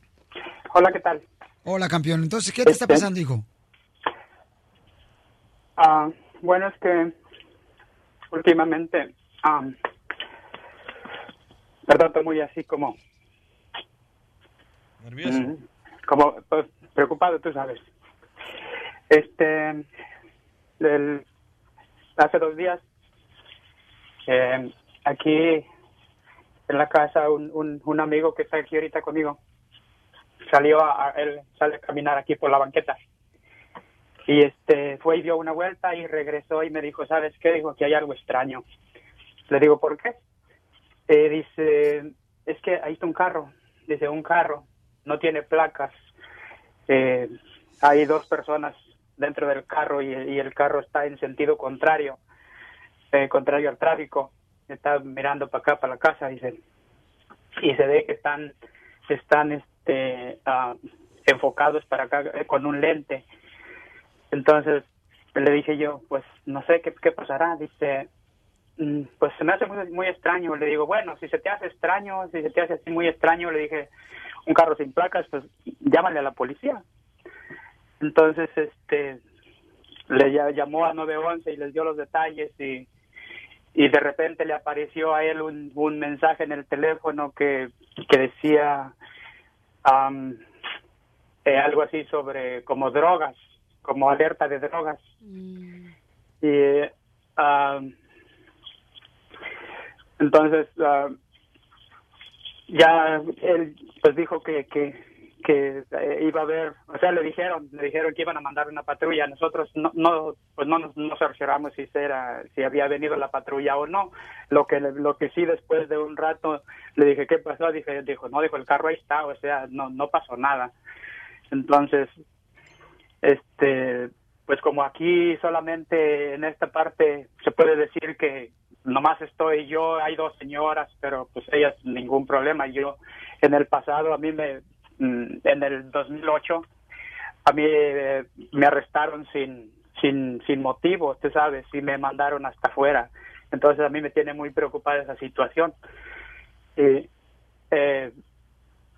Hola, ¿qué tal? Hola, campeón. Entonces, ¿qué te está Este- pasando, hijo? Ah, bueno, es que últimamente, am, perdón, estoy muy así como, Nervioso. mm, como pues, preocupado, tú sabes. Este, hace dos días, eh, aquí en la casa, un, un, un amigo que está aquí ahorita conmigo, salió a, a- él sale a caminar aquí por la banqueta Y este fue y dio una vuelta y regresó y me dijo, ¿sabes qué? Dijo que hay algo extraño. Le digo, ¿por qué? Eh, dice, es que ahí está un carro. Dice, un carro, no tiene placas. Eh, hay dos personas dentro del carro y, el carro está en sentido contrario, eh, contrario al tráfico. Está mirando para acá, para la casa, dice. Y se ve que están, están este, ah, enfocados para acá con un lente. Entonces le dije yo, pues no sé qué, qué pasará. Dice, "Mm, pues se me hace muy, muy extraño. Le digo, bueno, si se te hace extraño, si se te hace así muy extraño, le dije, un carro sin placas, pues llámale a la policía. Entonces, este, le llamó a 911 y les dio los detalles y, y de repente le apareció a él un, un mensaje en el teléfono que, que decía eh, algo así sobre como drogas, como alerta de drogas. Y am, entonces ah, ya él pues dijo que que que eh, iba a haber, o sea, le dijeron, le dijeron que iban a mandar una patrulla. Nosotros no, no pues no nos no cercioramos si era, si había venido la patrulla o no. Lo que lo que sí después de un rato le dije qué pasó, dije dijo no dijo el carro ahí está, o sea no no pasó nada. Entonces este pues como aquí solamente en esta parte se puede decir que nomás estoy yo, hay dos señoras, pero pues ellas ningún problema. Yo en el pasado a mí me mm, en el 2008 a mí eh, me arrestaron sin sin sin motivo, tú sabes, y me mandaron hasta afuera. Entonces a mí me tiene muy preocupada esa situación. Y, eh,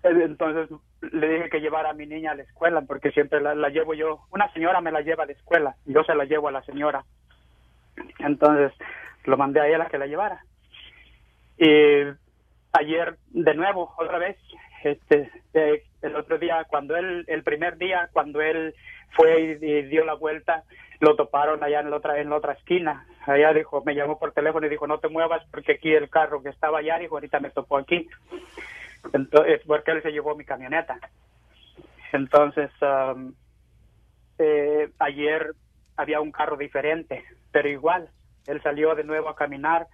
entonces le dije que llevara a mi niña a la escuela porque siempre la, la llevo yo. Una señora me la lleva a la escuela, yo se la llevo a la señora. Entonces lo mandé a ella a que la llevara. Y ayer de nuevo, otra vez, este, eh, el otro día, cuando él, el primer día, cuando él fue y, y dio la vuelta, lo toparon allá en la otra, en la otra esquina. Allá dijo, me llamó por teléfono y dijo, no te muevas porque aquí el carro que estaba allá, dijo, ahorita me topó aquí. Entonces, porque él se llevó mi camioneta. Entonces, um, ayer había un carro diferente, pero igual, él salió de nuevo a caminar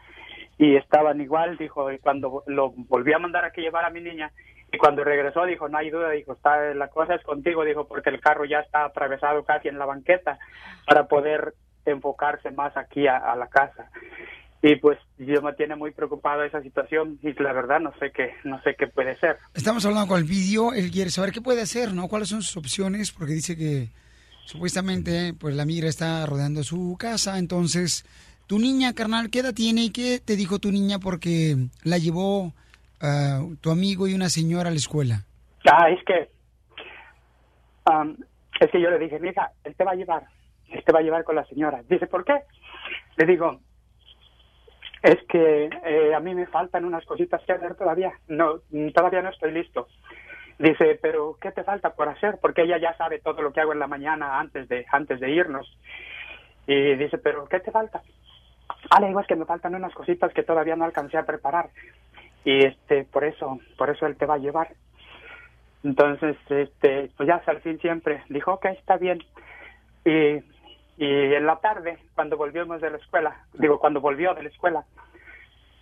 y estaban igual, dijo, y cuando lo volví a mandar a que llevara a mi niña, y cuando regresó dijo, no hay duda, dijo, está, la cosa es contigo, dijo, porque el carro ya está atravesado casi en la banqueta para poder enfocarse más aquí a la casa. Y pues yo me tiene muy preocupado esa situación y la verdad no sé qué, no sé qué puede ser. Estamos hablando con el vídeo, él quiere saber qué puede hacer, ¿no? ¿Cuáles son sus opciones? Porque dice que supuestamente pues la migra está rodeando su casa, entonces tu niña, carnal, ¿qué edad tiene y qué te dijo tu niña porque la llevó ah, tu amigo y una señora a la escuela? Ah, es que, am, es que yo le dije, mija, él te va a llevar, él te va a llevar con la señora. Dice, ¿por qué? Le digo, es que eh, a mí me faltan unas cositas que hacer todavía. No, todavía no estoy listo. Dice, pero ¿qué te falta por hacer? Porque ella ya sabe todo lo que hago en la mañana antes de antes de irnos. Y dice, pero ¿qué te falta? Ah, le digo, es que me faltan unas cositas que todavía no alcancé a preparar. Y este, por eso, por eso él te va a llevar. Entonces, este, pues ya al fin siempre dijo, ok, está bien. Y, y en la tarde, cuando volvimos de la escuela, digo, cuando volvió de la escuela,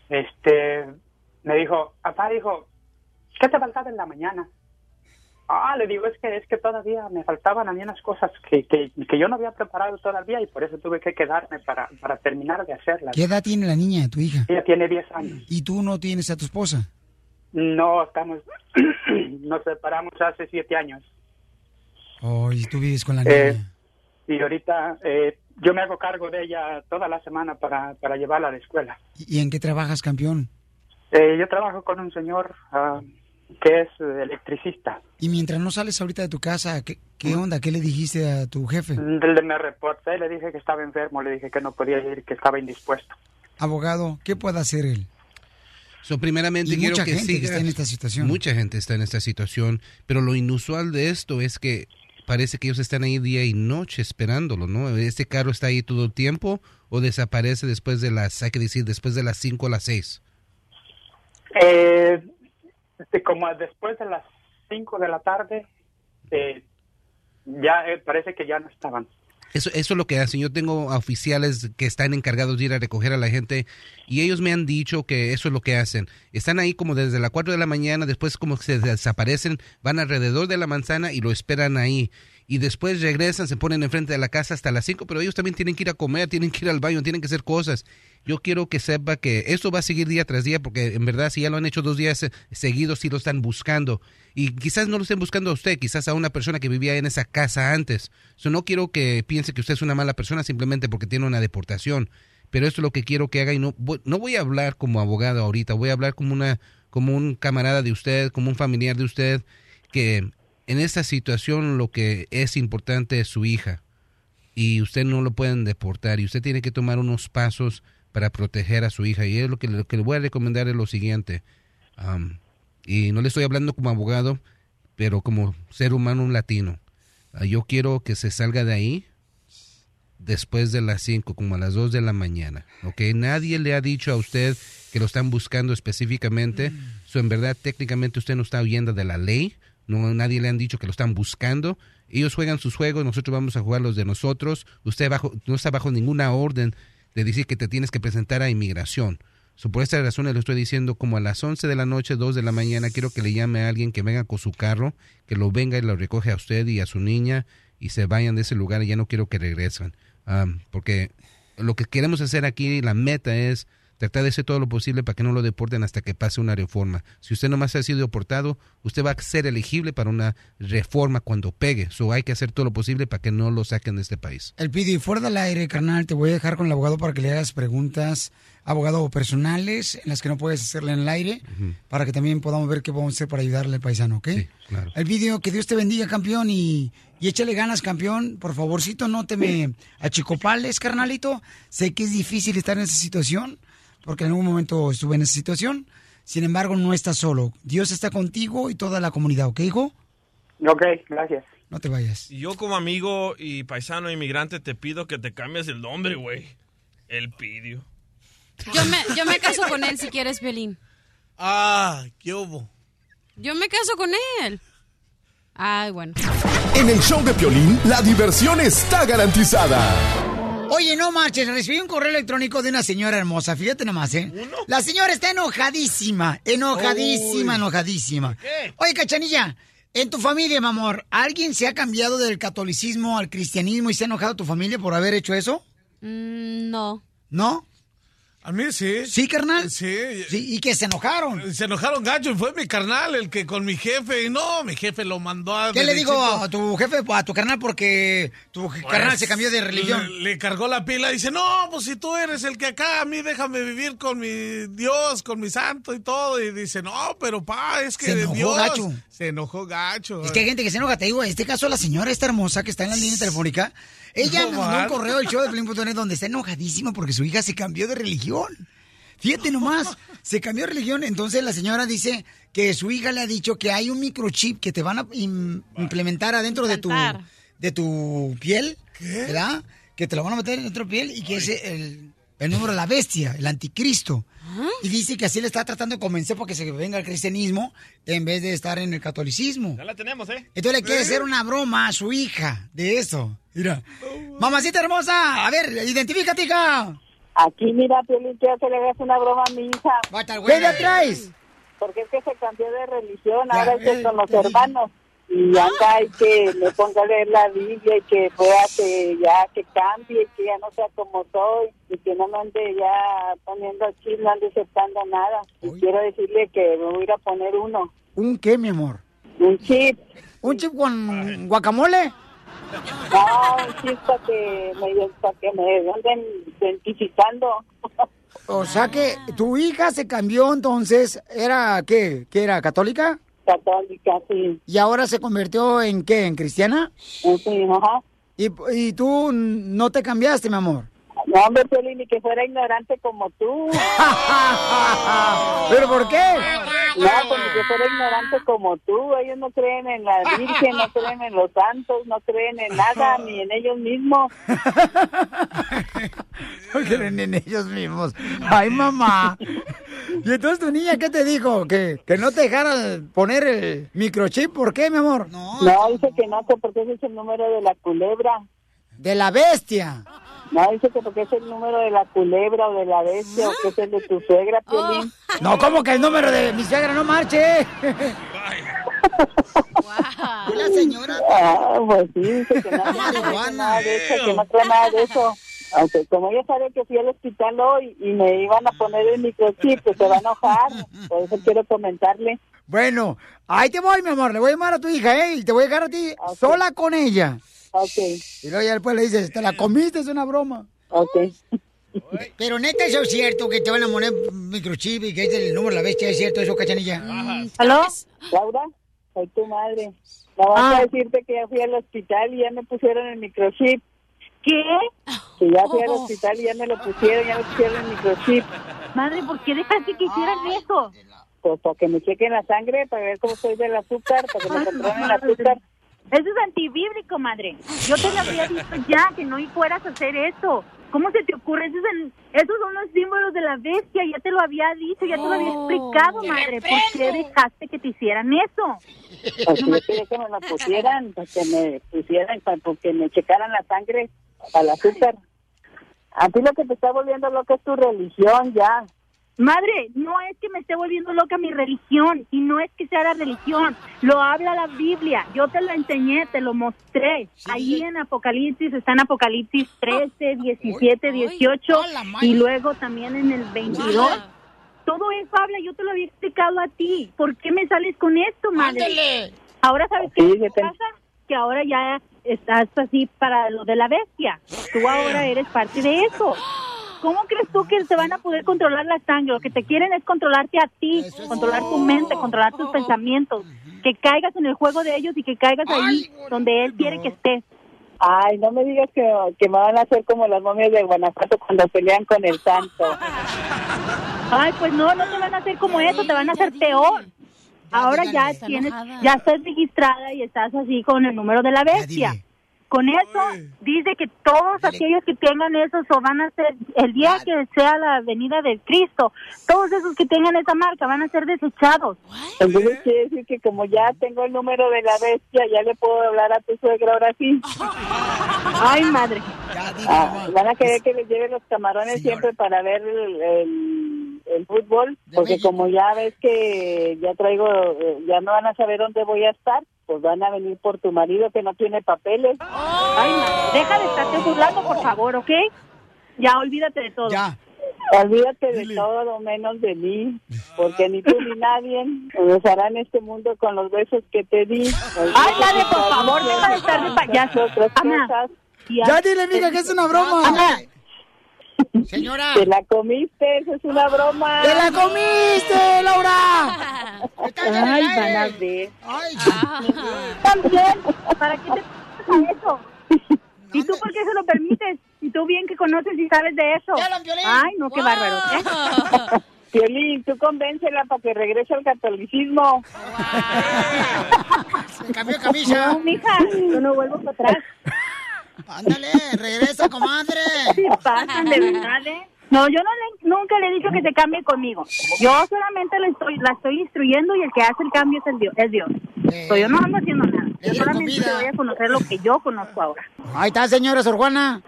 este, me dijo, papá, dijo, ¿qué te faltaba en la mañana? Ah, le digo, es que es que todavía me faltaban a mí unas cosas que, que, que yo no había preparado todavía y por eso tuve que quedarme para, para terminar de hacerlas. ¿Qué edad tiene la niña, tu hija? Ella tiene 10 años. ¿Y tú no tienes a tu esposa? No, estamos, nos separamos hace 7 años. Oh, y tú vives con la niña. Eh, y ahorita eh, yo me hago cargo de ella toda la semana para, para llevarla a la escuela. ¿Y en qué trabajas, campeón? Eh, yo trabajo con un señor ah, que es eh, electricista. Y mientras no sales ahorita de tu casa, ¿qué, qué onda? ¿Qué le dijiste a tu jefe? Le- Me reporté, le dije que estaba enfermo, le dije que no podía ir, que estaba indispuesto. Abogado, ¿qué puede hacer él? So, primeramente Y quiero mucha que gente que sigas- está en esta situación. Mucha gente está en esta situación, pero lo inusual de esto es que parece que ellos están ahí día y noche esperándolo, ¿no? ¿Este carro está ahí todo el tiempo o desaparece después de las, hay que decir, después de las 5 o las 6? Eh, este, como después de las 5 de la tarde, eh, ya eh, parece que ya no estaban. Eso, eso es lo que hacen. Yo tengo oficiales que están encargados de ir a recoger a la gente y ellos me han dicho que eso es lo que hacen. Están ahí como desde las 4 de la mañana, después como se desaparecen, van alrededor de la manzana y lo esperan ahí. Y después regresan, se ponen enfrente de la casa hasta las 5, pero ellos también tienen que ir a comer, tienen que ir al baño, tienen que hacer cosas. Yo quiero que sepa que esto va a seguir día tras día, porque en verdad si ya lo han hecho dos días eh, seguidos, sí lo están buscando. Y quizás no lo estén buscando a usted, quizás a una persona que vivía en esa casa antes. So, no quiero que piense que usted es una mala persona simplemente porque tiene una deportación. Pero esto es lo que quiero que haga y no voy, no voy a hablar como abogado ahorita, voy a hablar como una como un camarada de usted, como un familiar de usted, que en esta situación lo que es importante es su hija y usted no lo pueden deportar y usted tiene que tomar unos pasos para proteger a su hija y es lo que, lo que le voy a recomendar es lo siguiente am, y no le estoy hablando como abogado pero como ser humano un latino Ah, yo quiero que se salga de ahí después de las 5, como a las 2 de la mañana. ¿ok? Nadie le ha dicho a usted que lo están buscando específicamente. So, en verdad, técnicamente usted no está huyendo de la ley. No, nadie le han dicho que lo están buscando. Ellos juegan sus juegos, nosotros vamos a jugar los de nosotros. Usted bajo, no está bajo ninguna orden de decir que te tienes que presentar a inmigración. So, por esta razón le estoy diciendo como a las 11 de la noche, 2 de la mañana, quiero que le llame a alguien que venga con su carro, que lo venga y lo recoge a usted y a su niña y se vayan de ese lugar y ya no quiero que regresen. Am, porque lo que queremos hacer aquí, la meta es tratar de hacer todo lo posible para que no lo deporten hasta que pase una reforma. Si usted nomás ha sido deportado, usted va a ser elegible para una reforma cuando pegue. So hay que hacer todo lo posible para que no lo saquen de este país. El pidi fuera del aire, carnal, te voy a dejar con el abogado para que le hagas preguntas, abogado personales, en las que no puedes hacerle en el aire, para que también podamos ver qué podemos hacer para ayudarle al paisano, ¿ok? claro. El vídeo, que Dios te bendiga, campeón, y, y échale ganas, campeón. Por favorcito, no te me achicopales, carnalito. Sé que es difícil estar en esa situación, porque en algún momento estuve en esa situación. Sin embargo, no estás solo. Dios está contigo y toda la comunidad, ¿ok, hijo? Ok, gracias. No te vayas. Yo como amigo y paisano inmigrante te pido que te cambies el nombre, güey. El pidio. Yo me, yo me caso con él si quieres, Violín. Ah, ¿qué hubo? Yo me caso con él. Ay, bueno. En el show de Piolín, la diversión está garantizada. Oye, no marches, recibí un correo electrónico de una señora hermosa, fíjate nomás, ¿eh? La señora está enojadísima, enojadísima, Uy. enojadísima. Oye, Cachanilla, en tu familia, mi amor, ¿alguien se ha cambiado del catolicismo al cristianismo y se ha enojado tu familia por haber hecho eso? Mm, no. ¿No? A mí sí. ¿Sí, carnal? Sí. ¿Y que se enojaron? Se enojaron gacho y fue mi carnal el que con mi jefe. Y no, mi jefe lo mandó a... ¿Qué le digo a tu jefe, a tu carnal, porque tu carnal se cambió de religión? Pues, Le, le cargó la pila y dice, no, pues si tú eres el que acá, a mí déjame vivir con mi Dios, con mi santo y todo. Y dice, no, pero pa, es que Se enojó Dios... gacho. Se enojó gacho. Es que hay gente que se enoja, te digo, en este caso la señora esta hermosa que está en la línea telefónica, ella No mandó un correo al show de Pelín.net donde está enojadísima porque su hija se cambió de religión. Fíjate nomás, se cambió de religión, entonces la señora dice que su hija le ha dicho que hay un microchip que te van a im- implementar adentro de tu, de tu piel, ¿verdad? Que te lo van a meter de tu piel y que es el, el número de la bestia, el anticristo. Y dice que así le está tratando de convencer para que se venga al cristianismo en vez de estar en el catolicismo. Ya la tenemos, ¿eh? Entonces le quiere hacer una broma a su hija de eso. Mira. Mamacita hermosa, a ver, identifícate, hija. Aquí, mira, Piolín, quiero que le hagas una broma a mi hija. ¿Qué le traes? Porque es que se cambió de religión, Ya, ahora es que eh, con los hermanos. Y anda y que me ponga a leer la Biblia y que pueda que ya que cambie, que ya no sea como soy y que no me ande ya poniendo chip, no ande aceptando nada. Y quiero decirle que me voy a ir a poner uno, ¿Un qué, mi amor? un chip. ¿Un chip con guacamole? No, un chip para que me, para que me anden identificando. O sea que tu hija se cambió entonces, ¿era qué? ¿Qué era? ¿Católica? Católica, sí. ¿Y ahora se convirtió en qué? ¿En cristiana? Sí, ajá. ¿Y, y tú no te cambiaste, mi amor? No, hombre, Piolín, ni que fuera ignorante como tú. ¿Pero por qué? No, pues ni que fuera ignorante como tú. Ellos no creen en la Virgen, no creen en los santos, no creen en nada, ni en ellos mismos. No creen en ellos mismos. Ay, mamá. ¿Y entonces tu niña qué te dijo? ¿Que, que no te dejara poner el microchip? ¿Por qué, mi amor? No, dice que no, que porque ese es el número de la culebra. De la bestia. No, dice que porque es el número de la culebra o de la bestia o que es el de tu suegra, Piolín. No, ¿cómo que el número de mi suegra no marche? Hola, señora. Ah, pues sí, dice que no, no trae nada de eso, que no trae nada de eso. Aunque como ella sabe que fui al hospital hoy y me iban a poner el microchip, pues se va a enojar. Por eso quiero comentarle. Bueno, ahí te voy, mi amor. Le voy a llamar a tu hija, ¿eh? Y te voy a dejar a ti sola con ella. Ok. Y luego ya después le dices, te la comiste, es una broma. Ok. Pero neta, eso es cierto, que te van a poner microchip y que es el número de la bestia, ¿es cierto eso, cachanilla? ¿Aló? Laura, soy tu madre. Vamos a decirte que ya fui al hospital y ya me pusieron el microchip. ¿Qué? Que ya fui al hospital y ya me lo pusieron, ya me pusieron el microchip. Madre, ¿por qué dejaste que hicieran eso? Pues para que me chequen la sangre, para ver cómo soy del azúcar, para que me controlen el azúcar. Eso es antibíblico, madre. Yo te lo había dicho ya, que no fueras a hacer eso. ¿Cómo se te ocurre? Esos, son- esos son los símbolos de la bestia. Ya te lo había dicho, ya te lo había explicado, madre. ¿Por qué dejaste que te hicieran eso? Pues yo quería que me lo pusieran, pues que me pusieran, para que me checaran la sangre para el azúcar. A ti lo que te está volviendo loca es tu religión, ya. Madre, no es que me esté volviendo loca mi religión y no es que sea la religión, lo habla la Biblia, yo te lo enseñé, te lo mostré. Ahí en Apocalipsis está en Apocalipsis 13, 17, 18 y luego también en el 22. Todo eso habla, yo te lo había explicado a ti. ¿Por qué me sales con esto, madre? Ándale. Ahora sabes qué pasa? Que ahora ya estás así para lo de la bestia. Tú ahora eres parte de eso. ¿Cómo crees tú que se van a poder controlar la sangre? Lo que te quieren es controlarte a ti, controlar tu mente, controlar tus pensamientos. Que caigas en el juego de ellos y que caigas ahí donde él quiere que estés. Ay, no me digas que, que me van a hacer como las momias de Guanajuato cuando pelean con el santo. Ay, pues no, no te van a hacer como eso, te van a hacer peor. Ahora ya tienes, ya estás registrada y estás así con el número de la bestia. Con eso dice que todos aquellos que tengan eso so van a ser el día que sea la venida de Cristo, todos esos que tengan esa marca van a ser desechados. Entonces quiere decir que como ya tengo el número de la bestia, ya le puedo hablar a tu suegra ahora sí. Ay, madre. Ah, van a querer que les lleve los camarones siempre para ver el, el- el fútbol, porque como ya ves que ya traigo, eh, ya no van a saber dónde voy a estar, pues van a venir por tu marido que no tiene papeles. Ay, madre, deja de estarte burlando, por favor, ¿ok? Ya, olvídate de todo. Ya. Olvídate de todo menos de mí, porque ni tú ni nadie nos hará en este mundo con los besos que te di. Ay, madre, por favor, deja de estar de payaso. Ya dile, mija, que es una broma. Ana. Señora. Te la comiste, eso es una broma. ¡Te la comiste, Laura! Ay, van a ver. Ay, También, ¿para qué te pasa eso? ¿Y tú por qué se lo permites? Y tú bien que conoces y sabes de eso. Ay, no, qué bárbaro. ¿eh? Piolín, tú convéncela para que regrese al catolicismo. Se cambió camisa. No, mija, yo no vuelvo para atrás. Ándale, regresa, comadre. Sí, pasan de verdad, ¿eh? No, yo no le- nunca le he dicho que se cambie conmigo. Yo solamente la estoy, la estoy instruyendo y el que hace el cambio es, el Dios, es Dios. So, yo no ando haciendo nada. Yo solamente te voy a conocer lo que yo conozco ahora. Ahí está, señora Sor Juana.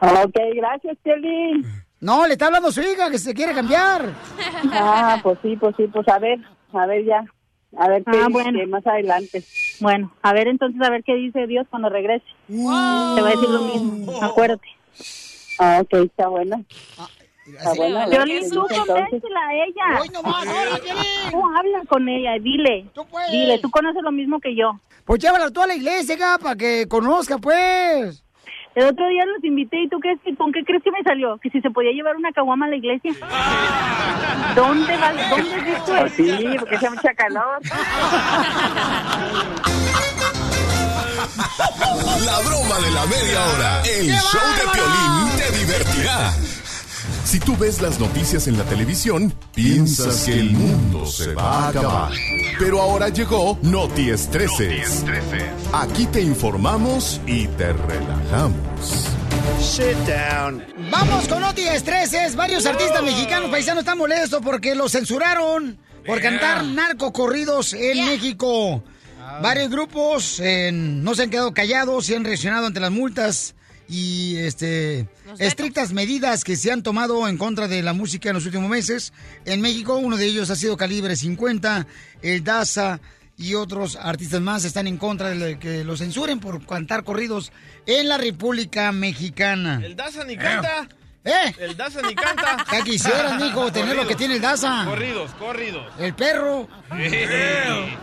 Ok, gracias, Piolín. No, le está hablando su hija que se quiere cambiar. Ah, pues sí, pues sí, pues a ver, a ver ya. A ver qué Ah, dice bueno. más adelante. Bueno, a ver entonces a ver qué dice Dios cuando regrese. Te va a decir lo mismo, acuérdate. Ah, ok, está bueno. Está bueno. Violín, qué tú convéncela a ella. Hoy nomás, ahora, Piolín. Tú habla con ella, dile. puedes. Dile, tú conoces lo mismo que yo. Pues llévala tú a la iglesia, para que conozca, pues. El otro día los invité y tú qué, con qué crees que me salió? Que si se podía llevar una caguama a la iglesia. ¿Dónde vas? ¿Dónde visto Pues eso? sí, porque hace mucha calor. La broma de la media hora. El show de Piolín te divertirá. Si tú ves las noticias en la televisión, piensas que el mundo se va a acabar. Pero ahora llegó Noti Estreses. Aquí te informamos y te relajamos. Sit down. Vamos con Noti Estreses. Varios artistas mexicanos paisanos están molestos porque los censuraron por cantar narcocorridos en México. Varios grupos eh, no se han quedado callados y han reaccionado ante las multas y este estrictas medidas que se han tomado en contra de la música en los últimos meses. En México, uno de ellos ha sido Calibre 50, el Daza y otros artistas más están en contra de que lo censuren por cantar corridos en la República Mexicana. El Daza ni canta. ¿Eh? El Daza ni canta. Ya quisieras, mijo, tener lo que tiene el Daza. Corridos, corridos. El perro. Eh.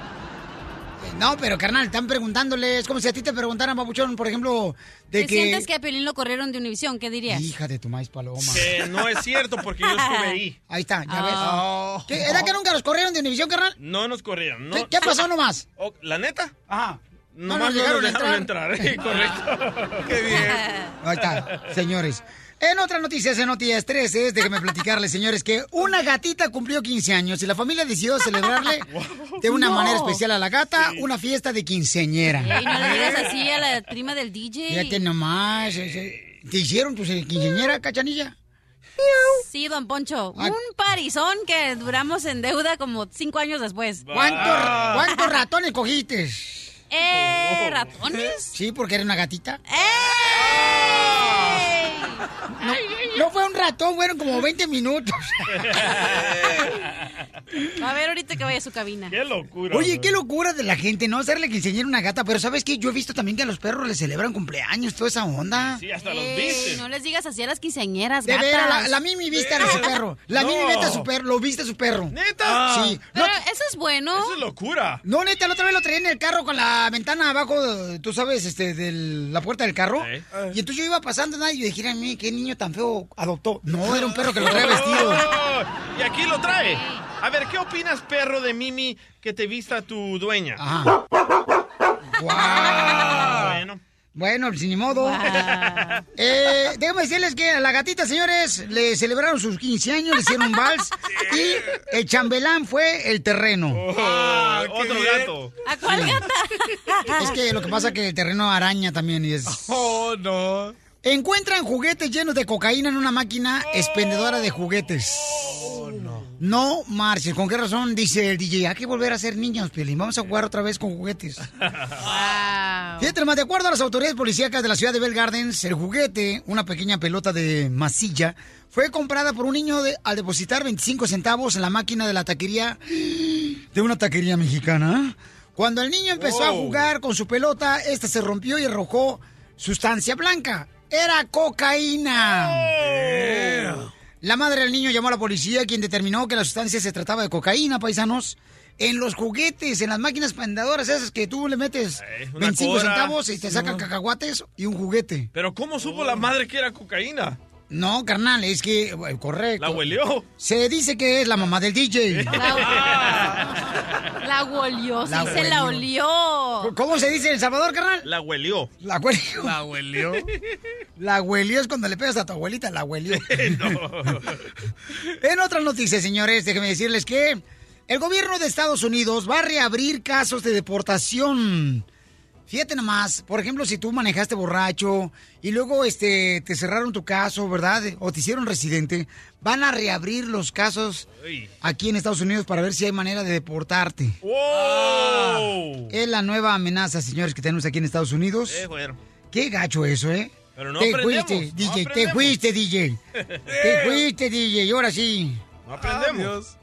No, pero carnal, están preguntándole, es como si a ti te preguntaran, babuchón, por ejemplo, de Si que... sientes que a Piolín lo corrieron de Univisión, ¿qué dirías? Hija de tu maíz paloma. Que no es cierto porque yo estuve ahí. Ahí está, ya ves. Oh. ¿Qué, ¿Era que nunca los corrieron de Univisión, carnal? No nos corrieron. No. ¿Qué, qué pasó nomás? Oh, ¿La neta? Ajá. No, nos nos dejaron dejaron entrar. entrar. eh, Correcto. Qué bien. Ahí está, señores. En otras noticias, en Noticias 13, déjenme platicarles, señores, que una gatita cumplió 15 años y la familia decidió celebrarle de una No. manera especial a la gata una fiesta de quinceañera. Ey, no le digas así a la prima del DJ. Fíjate nomás. ese- ¿Te hicieron tu quinceañera, cachanilla? Sí, don Poncho. Ah. Un parizón que duramos en deuda como cinco años después. ¿Cuántos, ¿Cuántos ratones cogiste? Eh, ¿ratones? Sí, porque era una gatita. ¡Ey! No, no fue un ratón, fueron como 20 minutos. A ver ahorita que vaya a su cabina. Qué locura. Oye, qué locura de la gente, ¿no? Hacerle quinceañera a una gata, pero ¿sabes qué? Yo he visto también que a los perros les celebran cumpleaños, toda esa onda. Sí, hasta los viste. no les digas así a las quinceañeras, De gatas. veras, la, la Mimi viste a su perro. La No. Mimi viste a su perro, lo viste a su perro. ¿Neta? Sí. Pero No, eso es bueno. Eso es locura. no, neta, la otra vez lo traía en el carro con la ventana abajo, tú sabes, este, de la puerta del carro. Y entonces yo iba pasando, nada, y yo dije, a mí, qué niño tan feo adoptó. No, era un perro que lo traía vestido. Y aquí lo trae. A ver, ¿qué opinas, perro de Mimi, que te vista tu dueña? Ajá. Guau. Bueno. Bueno, sin ni modo. Guau. Eh, déjame decirles que a la gatita, señores, le celebraron sus 15 años, le hicieron un vals y el chambelán fue el terreno. Oh, otro gato. ¿A cuál gata? Es que lo que pasa es que el terreno araña también y es... Oh, no. Encuentran juguetes llenos de cocaína en una máquina expendedora de juguetes. No marches. ¿Con qué razón? Dice el DJ, hay que volver a ser niños, Piolín. Vamos a jugar otra vez con juguetes. Wow. Fíjate, nomás, de acuerdo a las autoridades policíacas de la ciudad de Bell Gardens, el juguete, una pequeña pelota de masilla, fue comprada por un niño de- al depositar 25 centavos en la máquina de la taquería de una taquería mexicana. Cuando el niño empezó a jugar con su pelota, esta se rompió y arrojó sustancia blanca. Era cocaína. La madre del niño llamó a la policía, quien determinó que la sustancia se trataba de cocaína, paisanos. En los juguetes, en las máquinas pendadoras esas que tú le metes Eh, una 25 cora. centavos y te sacan cacahuates y un juguete. Pero ¿cómo supo la madre que era cocaína? No, carnal, es que, eh, correcto. ¿La huelió? Se dice que es la mamá del DJ. La sí La se la huelió. olió. ¿Cómo se dice en El Salvador, carnal? La huelió. La huelió. La huelió. La huelió es cuando le pegas a tu abuelita, la huelió. En otras noticias, señores, déjenme decirles que el gobierno de Estados Unidos va a reabrir casos de deportación. Fíjate nomás, por ejemplo, si tú manejaste borracho y luego este te cerraron tu caso, ¿verdad? O te hicieron residente, van a reabrir los casos aquí en Estados Unidos para ver si hay manera de deportarte. ¡Wow! Es la nueva amenaza, señores, que tenemos aquí en Estados Unidos. Eh, joder. Qué gacho eso, ¿eh? Pero no te fuiste, no DJ, te fuiste, DJ. te fuiste, DJ, y ahora sí. No aprendemos.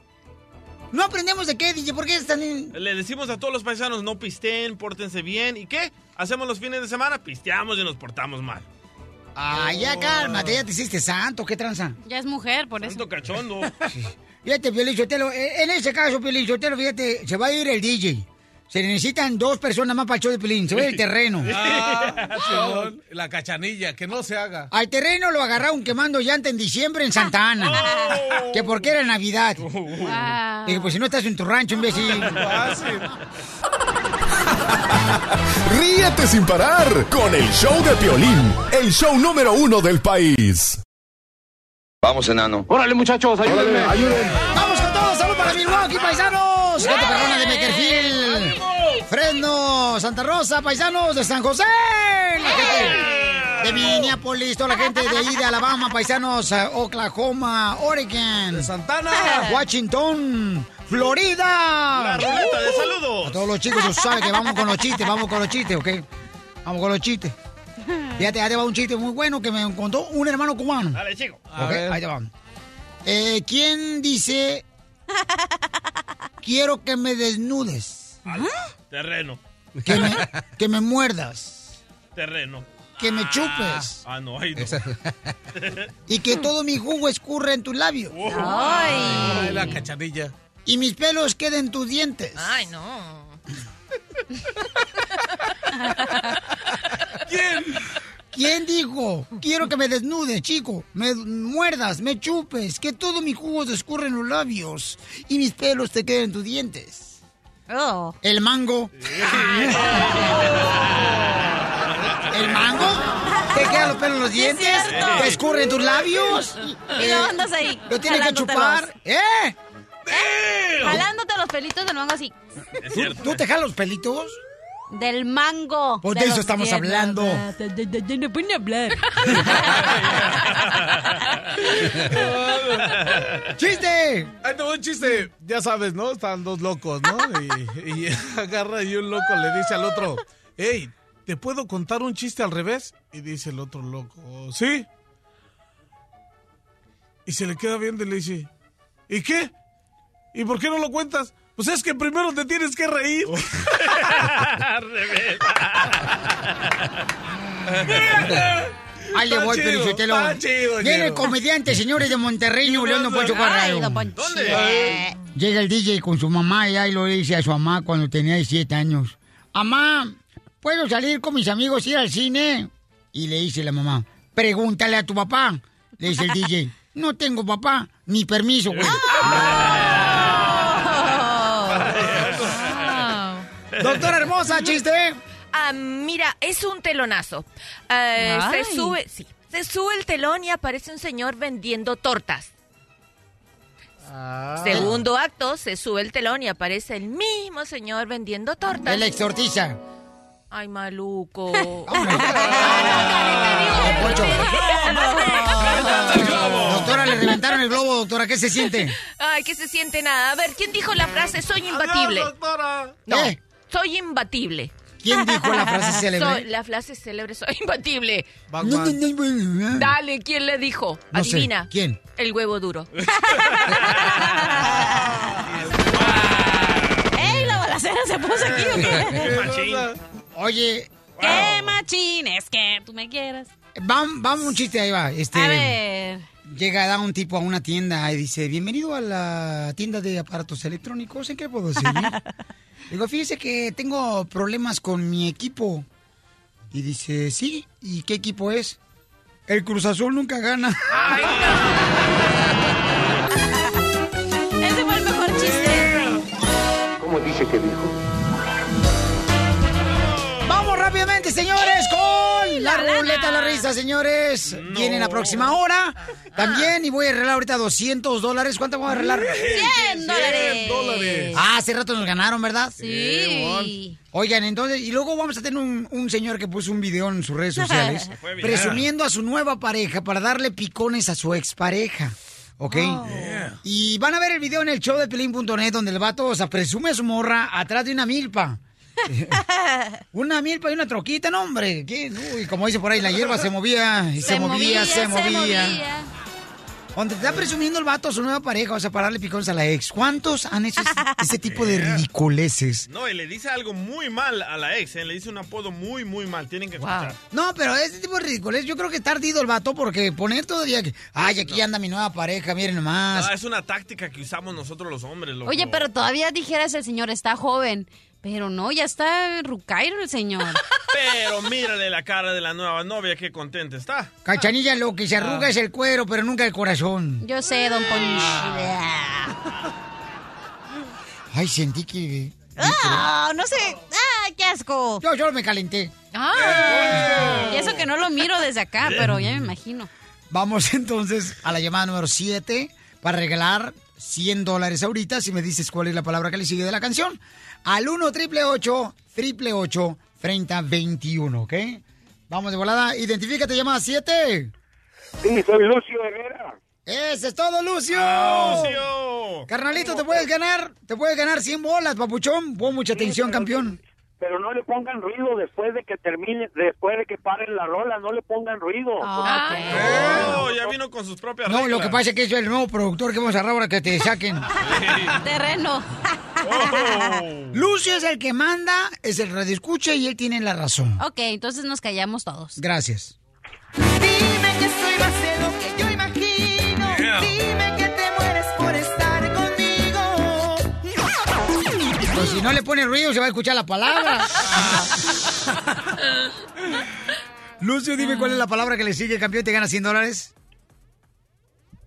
No aprendemos de qué, DJ, ¿por qué están en... Le decimos a todos los paisanos, no pisteen, pórtense bien. ¿Y qué? Hacemos los fines de semana, pisteamos y nos portamos mal. Ay, ya cálmate, ya te hiciste santo, ¿qué tranza? Ya es mujer, por eso. Santo cachondo. Fíjate, Piolín Sotelo, eh, en ese caso, Piolín Sotelo, fíjate, se va a ir el DJ. Se necesitan dos personas más para el show de a ir el terreno. Ah, la cachanilla, que no se haga. Al terreno lo agarraron quemando llanta en diciembre en Santa Ana. Que porque era Navidad. Wow. Dije, pues si no estás en tu rancho, imbécil. Fácil. Ríete sin parar con el show de Piolín, el show número uno del país. Vamos, enano. Órale, muchachos, ayúdenme. ¡Vamos con todo! ¡Salud para Milwaukee, paisanos! Gente perrona de Beckerfield. Fresno, Santa Rosa, paisanos de San José. La gente de Minneapolis, toda la gente de ahí de Alabama, paisanos, eh, Oklahoma, Oregon, De Santana. Washington, Florida. La ruleta de saludos. A todos los chicos, tú sabes que vamos con los chistes, vamos con los chistes, ¿ok? Vamos con los chistes. Fíjate, ahí te va un chiste muy bueno que me contó un hermano cubano. Dale, chico. Ok, ahí te va. Eh, ¿Quién dice quiero que me desnudes? Terreno. Que me, que me muerdas, Terreno. que me chupes Ah, no, ahí no. y que todo mi jugo escurra en tus labios. Ay, la cachanilla. Y mis pelos queden en tus dientes. Ay, no. ¿Quién? ¿Quién dijo? Quiero que me desnudes, chico. Me muerdas, me chupes, que todo mi jugo te escurra en los labios y mis pelos te queden en tus dientes. Oh. El mango. ¿El mango? ¿Te quedan los pelos en los dientes? ¿Te escurren tus labios? Y luego andas ahí. ¿Lo tienes que chupar? ¿Eh? Jalándote los pelitos del mango así. ¿Tú, tú te jalas los pelitos? Del mango. Pues de De eso estamos dientes. hablando. No pueden hablar. ¡Chiste! Ahí te va un chiste. Ya sabes, ¿no? Están dos locos, ¿no? Y, y agarra y un loco le dice al otro, hey, ¿te puedo contar un chiste al revés? Y dice el otro loco, ¿sí? Y se le queda viendo y le dice, ¿y qué? ¿Y por qué no lo cuentas? Pues es que primero te tienes que reír. Ahí le voy, chido, Viene el comediante, señores de Monterrey, Nuevo León, Don Poncho Corrado. ¿Dónde? Llega el DJ con su mamá y ahí lo dice a su mamá cuando tenía 17 años. Mamá, ¿puedo salir con mis amigos y ir al cine? Y le dice la mamá, pregúntale a tu papá. Le dice el DJ, no tengo papá, ni permiso, güey. Doctora hermosa, chiste. Ah, mira, es un telonazo. Eh, se sube, sí, se sube el telón y aparece un señor vendiendo tortas. Ah. Segundo acto, se sube el telón y aparece el mismo señor vendiendo tortas. Él exortiza. Ay, maluco. Doctora, le reventaron el globo, doctora. ¿Qué se siente? Ay, que se siente nada. A ver, ¿quién dijo la frase soy imbatible? No, ¿Eh? Soy imbatible. ¿Quién dijo la frase célebre? Soy- la frase célebre, soy imbatible. No, no, no, no, no. Dale, ¿quién le dijo? No sé, Adivina. ¿quién? El huevo duro. ¡Ey, la balacera se puso aquí o qué? Machín. Oye, ¡Qué machín! Es que tú me quieras. vamos, vamos un chiste, ahí va. Este, A ver. Llega da un tipo a una tienda y dice, bienvenido a la tienda de aparatos electrónicos, ¿en qué puedo servir? Digo, fíjese que tengo problemas con mi equipo. Y dice, sí, ¿y qué equipo es? El Cruz Azul nunca gana. Ese fue el mejor chiste. ¿Cómo dice que dijo? Vamos rápidamente, señores, la ruleta de la risa, señores. Viene la próxima hora. También, y voy a arreglar ahorita 200 dólares. ¿Cuánto voy a arreglar? 100 dólares. dólares. Ah, hace rato nos ganaron, ¿verdad? Sí. Oigan, entonces, y luego vamos a tener un, un señor que puso un video en sus redes sociales presumiendo a su nueva pareja para darle picones a su expareja. ¿Ok? Y van a ver el video en el show de pelín.net donde el vato, o sea, presume a su morra atrás de una milpa. una milpa y una troquita, no, hombre. ¿Qué? Uy, como dice por ahí, la hierba se movía, y se, movía, se movía. Donde está presumiendo el vato a su nueva pareja, o sea, para darle picones a la ex. ¿Cuántos han hecho ese, ese tipo de ridiculeces? No, y le dice algo muy mal a la ex, ¿eh? le dice un apodo muy, muy mal. Tienen que escuchar. No, pero ese tipo de ridiculez, yo creo que está ardido el vato porque poner día que, ay, aquí anda mi nueva pareja, miren nomás. Ah, es una táctica que usamos nosotros los hombres, loco. Oye, pero todavía dijeras el señor está joven. Pero no, ya está rucairo el señor. Pero mírale la cara de la nueva novia, qué contenta está. Cachanilla, lo que se arruga es el cuero, pero nunca el corazón. Yo sé, don Poncho. Ay, sentí que... Ah, no sé. Ah, qué asco. Yo solo me calenté. Ah. Y eso que no lo miro desde acá, pero ya me imagino. Vamos entonces a la llamada número 7 para regalar 100 dólares ahorita si me dices cuál es la palabra que le sigue de la canción. Al 1 triple 8 triple 8 30 21, ¿ok? Vamos de volada. Identifícate, llamada 7. Sí, soy Lucio Herrera. Ese es todo, Lucio. ¡Lucio! Carnalito, te puedes ganar, te puedes ganar 100 bolas, papuchón. Pon mucha atención, campeón. Pero no le pongan ruido después de que termine, después de que paren la rola, no le pongan ruido. Oh, ya vino con sus propias No, lo que pasa es que es el nuevo productor que vamos a ahora que te saquen. Terreno. Lucio es el que manda, es el radio escucha y él tiene la razón. Ok, entonces nos callamos todos. Gracias. Dime que si no le pone ruido se va a escuchar la palabra. Lucio, dime cuál es la palabra que le sigue, campeón, y te gana 100 dólares.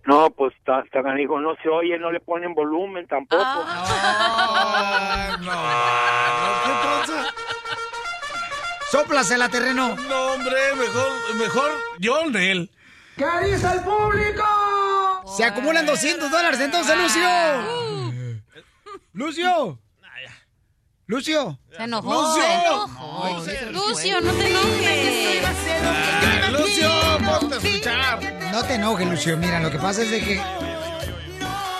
No, pues está, está canijo, no se oye, no le ponen volumen tampoco. Ah, no. ¿Qué pasa? Sóplasela, terreno. No, hombre, mejor, mejor yo de él. ¿Qué dice el público? Se acumulan 200 dólares entonces, Lucio. Lucio. Lucio. Se enojó. Lucio. Se enojó. Lucio, no te enojes. Ah, Lucio, ponte a escuchar. No te enojes, Lucio. Mira, lo que pasa es de que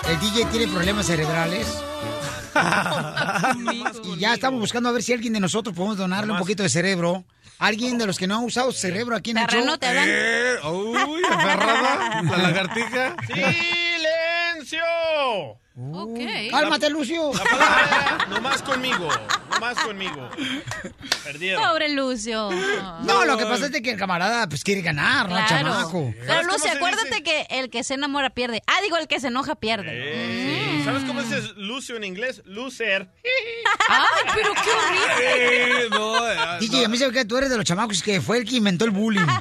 el DJ tiene problemas cerebrales. y ya estamos buscando a ver si alguien de nosotros podemos donarle un poquito de cerebro. Alguien de los que no ha usado cerebro aquí en el show. Te hablan. Eh, uy, aferrada, la lagartija. ¡Silencio! Ok. Cálmate, Lucio. La palabra era nomás conmigo. Nomás conmigo. Perdieron. Pobre Lucio. No, lo que pasa es que el camarada pues quiere ganar, ¿no? Chamaco. Pero Lucio, acuérdate que el que se enamora pierde. Ah, digo, el que se enoja pierde. Eh, ¿Sabes cómo dices Lucio en inglés? Loser. Ay, pero qué horrible. Eh, no, eh, DJ, a mí se ve que tú eres de los chamacos que fue el que inventó el bullying.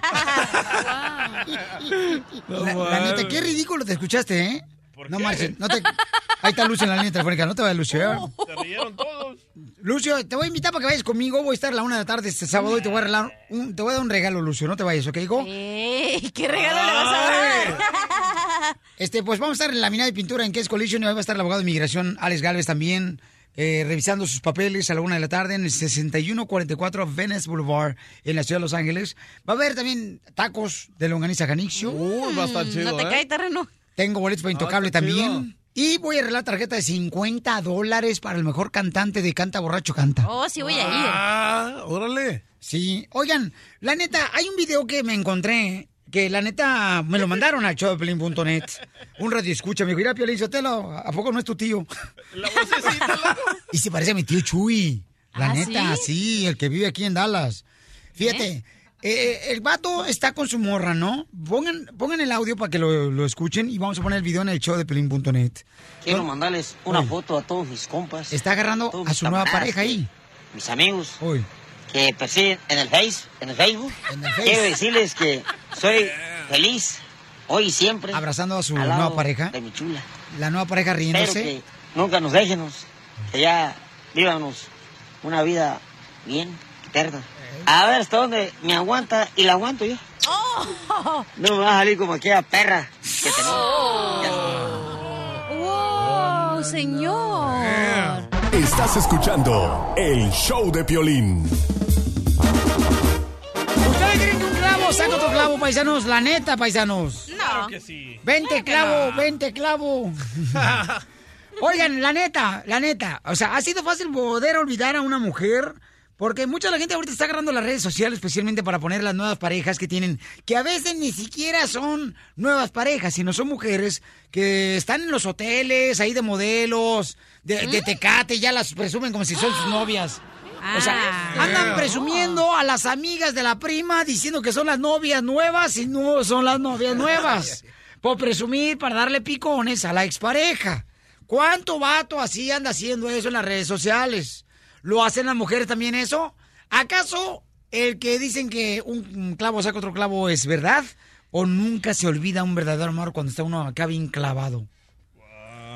La, la neta, qué ridículo te escuchaste, ¿eh? No marches, no te... Ahí está Lucio en la línea telefónica, no te vayas, Lucio. Se rieron todos. Lucio, te voy a invitar para que vayas conmigo. Voy a estar a la una de la tarde este sábado y te voy a regalar un, te voy a dar un regalo, Lucio. No te vayas, ¿ok, hijo? Ey, ¿Qué regalo le vas a dar? Este, pues vamos a estar en la mina de pintura en Case Collision y hoy va a estar el abogado de inmigración, Alex Galvez, también, eh, revisando sus papeles a la una de la tarde en el 6144 Venice Boulevard en la ciudad de Los Ángeles. Va a haber también tacos de longaniza Janixio. Uy, va a estar chido, No te ¿eh? cae terreno. Tengo boletos para Intocable Ah, qué también. Y voy a arreglar tarjeta de 50 dólares para el mejor cantante de Canta Borracho Canta. Oh, sí voy a ir. Ah, órale. Sí, oigan, la neta, hay un video que me encontré que la neta me lo mandaron al showdeplin.net. Un radio escucha, me dijo, mira, Piolín Sotelo, ¿a poco no es tu tío? La vocecita, loco. Y se parece a mi tío Chuy. La ¿Ah, neta, sí? sí? el que vive aquí en Dallas. Fíjate, eh, el vato está con su morra, ¿no? Pongan, pongan el audio para que lo, lo escuchen y vamos a poner el video en el showdeplin.net. Quiero mandarles una foto a todos mis compas. Está agarrando a su nueva pareja ahí. Mis amigos Uy. que persiguen en el Face, en el Facebook. En el Face. Quiero decirles que soy feliz hoy y siempre. Abrazando a su nueva pareja. De mi chula. La nueva pareja riéndose. que nunca nos déjenos. Que ya vívanos una vida bien, eterna. A ver hasta dónde me aguanta y la aguanto yo. Oh, No me va a salir como aquella perra que tenemos. wow, señor. Estás escuchando el show de Piolín. ¿Ustedes creen que un clavo saca otro clavo, paisanos? La neta, paisanos. Claro que sí. Vente, clavo, vente, clavo. Oigan, la neta, la neta. O sea, ha sido fácil poder olvidar a una mujer. Porque mucha de la gente ahorita está agarrando las redes sociales especialmente para poner las nuevas parejas que tienen, que a veces ni siquiera son nuevas parejas, sino son mujeres que están en los hoteles, ahí de modelos, de, de tecate, ya las presumen como si son sus novias. O sea, Ah. andan presumiendo a las amigas de la prima diciendo que son las novias nuevas y no son las novias nuevas. Por presumir, para darle picones a la expareja. ¿Cuánto vato así anda haciendo eso en las redes sociales? ¿Lo hacen las mujeres también eso? ¿Acaso el que dicen que un clavo saca otro clavo es verdad? ¿O nunca se olvida un verdadero amor cuando está uno acá bien clavado?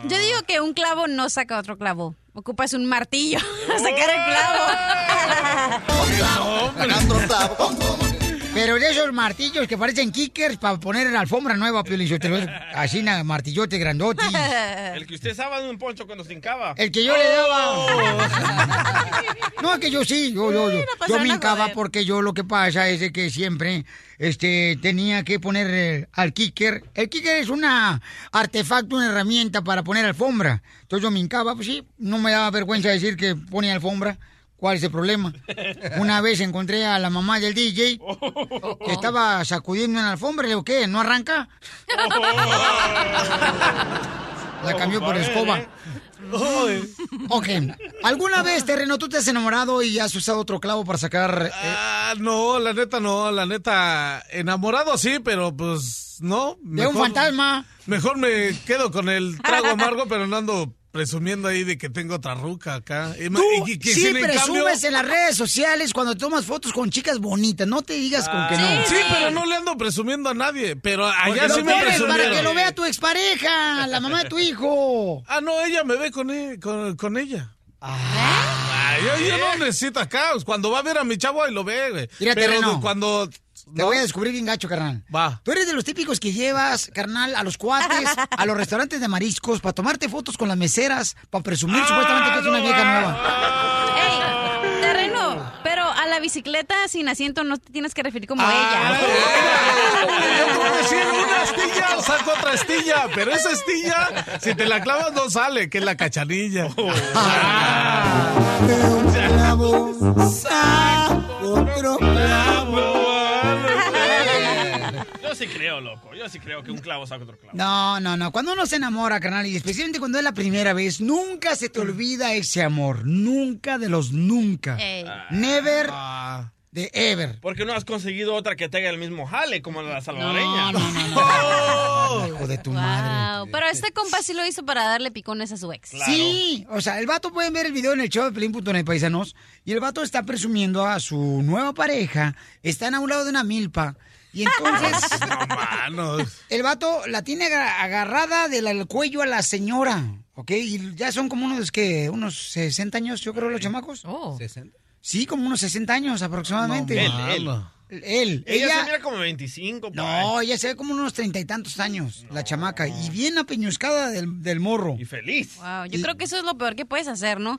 Yo digo que un clavo no saca otro clavo. Ocupas un martillo a sacar el clavo. Pero de esos martillos que parecen kickers para poner en la alfombra nueva, Piolín, yo te lo así, na, martillote grandote. El que usted estaba en un poncho cuando se hincaba. El que yo le daba. No, es que yo sí, yo, yo, yo, yo me hincaba joder. porque yo lo que pasa es de que siempre este, tenía que poner eh, al kicker. El kicker es una artefacto, una herramienta para poner alfombra. Entonces yo me hincaba, pues sí, no me daba vergüenza decir que ponía alfombra. ¿Cuál es el problema? Una vez encontré a la mamá del DJ que estaba sacudiendo en la alfombra. Le digo, ¿qué? ¿No arranca? La cambió por escoba. Ok. ¿Alguna vez, Terreno, tú te has enamorado y has usado otro clavo para sacar... eh, Ah, no, la neta no, la neta, enamorado sí, pero pues no. De un fantasma. Mejor me quedo con el trago amargo, pero no ando presumiendo ahí de que tengo otra ruca acá. Tú y que- que sí en presumes cambio- en las redes sociales cuando tomas fotos con chicas bonitas. No te digas con que no. Ah, Sí, pero no le ando presumiendo a nadie. Pero allá sí me presumieron. para que lo vea tu expareja, la mamá de tu hijo. Ah, no, ella me ve con, e- con, con ella. Ah, yo, yo no necesito acá. Cuando va a ver a mi chavo, ahí lo ve, güey. Pero terreno. cuando... Te voy a descubrir bien gacho, carnal. Va. Tú eres de los típicos que llevas, carnal, a los cuates, a los restaurantes de mariscos, para tomarte fotos con las meseras, para presumir supuestamente que es una vieja nueva. Ey, terreno, pero a la bicicleta sin asiento no te tienes que referir como Ah, ella. Yo decir una astilla, saco otra astilla, pero esa astilla, si te la clavas no sale, que es la cachanilla. Otro Yo creo, loco. Yo sí creo que un clavo saca otro clavo. No, no, no. Cuando uno se enamora, carnal, y especialmente cuando es la primera vez, nunca se te olvida ese amor. Nunca de los nunca. Ey. Never Ah. de ever. Porque no has conseguido otra que tenga el mismo jale como la salvadoreña. No, no, no, Hijo de tu madre. Pero este compa sí lo hizo para darle picones a su ex. Sí, o sea, el vato pueden ver el video en el show de Pelín.net, paisanos, y el vato está presumiendo a su nueva pareja, están a un lado de una milpa, y entonces el vato la tiene aga- agarrada del cuello a la señora, ¿ok? Y ya son como unos, que Unos 60 años, yo creo, los chamacos. Sí, como unos 60 años aproximadamente. Él, él. Él. Ella, Ella, se mira como 25. por no, ahí. ella se ve como unos treinta y tantos años, la chamaca, y bien apeñuscada del, del morro. Y feliz. Wow, yo creo que eso es lo peor que puedes hacer, ¿no?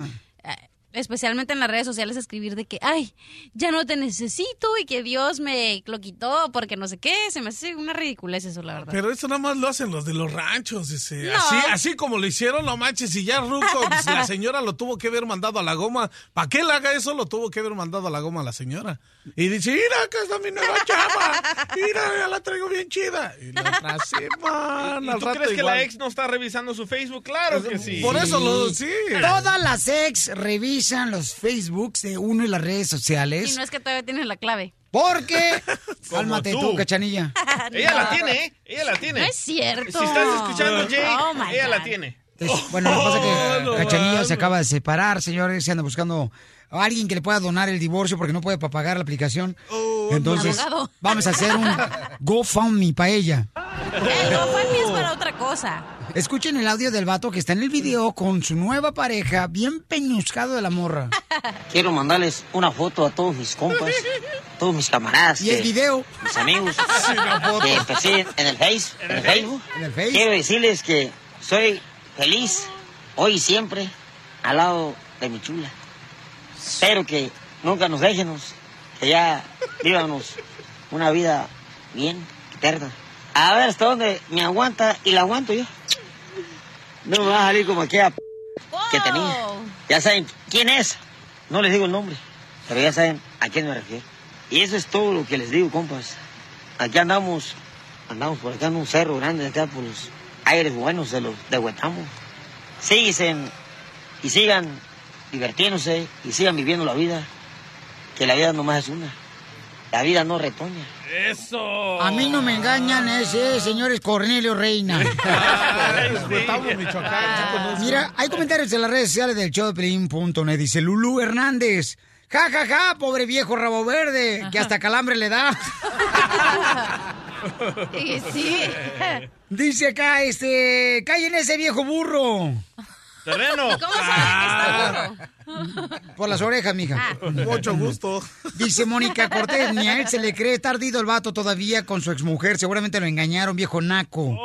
Especialmente en las redes sociales, escribir de que, ay, ya no te necesito y que Dios me lo quitó porque no sé qué. Se me hace una ridiculez eso, la verdad. Pero eso nada más lo hacen los de los ranchos. ese. No. Así, así como lo hicieron, no manches. Y ya Ruco, pues, la señora lo tuvo que haber mandado a la goma. ¿Para qué él haga eso? Lo tuvo que haber mandado a la goma a la señora. Y dice, mira, acá está mi nueva chava. Mira, ya la traigo bien chida. Y la otra semana, ¿Y tú crees que la ex no está revisando su Facebook? Claro que sí. Por eso lo, sí. Todas las ex revisan los Facebooks de uno y las redes Y sociales. no es que todavía tienes la clave. Porque, cálmate tú, tú. cachanilla. Ella la tiene, ¿eh? Ella la tiene. No es cierto. Si estás escuchando, Jake, Oh, my ella la God. tiene. Entonces, bueno, lo que pasa es que no, Cachanilla se acaba de separar, señores. Se anda buscando a alguien que le pueda donar el divorcio porque no puede pa- pagar la aplicación. Entonces, Abogado. vamos a hacer un GoFundMe para ella. El GoFundMe es para otra cosa. Escuchen el audio del vato que está en el video con su nueva pareja, bien peñuscado de la morra. Quiero mandarles una foto a todos mis compas, todos mis camaradas. Y el video. Mis amigos. Sí, que siguen en el Face, en el Facebook. En el Face. Quiero decirles que soy feliz hoy y siempre al lado de mi chula. Espero que nunca nos déjenos, que ya vivamos una vida bien eterna. A ver hasta dónde me aguanta y la aguanto yo. No me va a salir como aquella p que tenía. Ya saben quién es. No les digo el nombre, pero ya saben a quién me refiero. Y eso es todo lo que les digo, compas. Aquí andamos, andamos por acá en un cerro grande, acá por los aires buenos de los de Huetamo. Síguense y sigan divirtiéndose y sigan viviendo la vida, que la vida nomás es una. La vida no retoña. Eso. A mí no me engañan, ese señor es Cornelio Reina. Huetamo, Michoacán, sí conozco. Mira, hay comentarios en las redes sociales del show de Pelín.net. Dice Lulú Hernández. Ja, ja, ja, pobre viejo rabo verde, que hasta calambre le da. Y sí. Dice acá, este, callen ese viejo burro. Terreno. ¿Cómo sabes que está burro? Por las orejas, mija. Mucho gusto. Dice Mónica Cortés, ni a él se le cree tardido el vato todavía con su exmujer. Seguramente lo engañaron, viejo naco.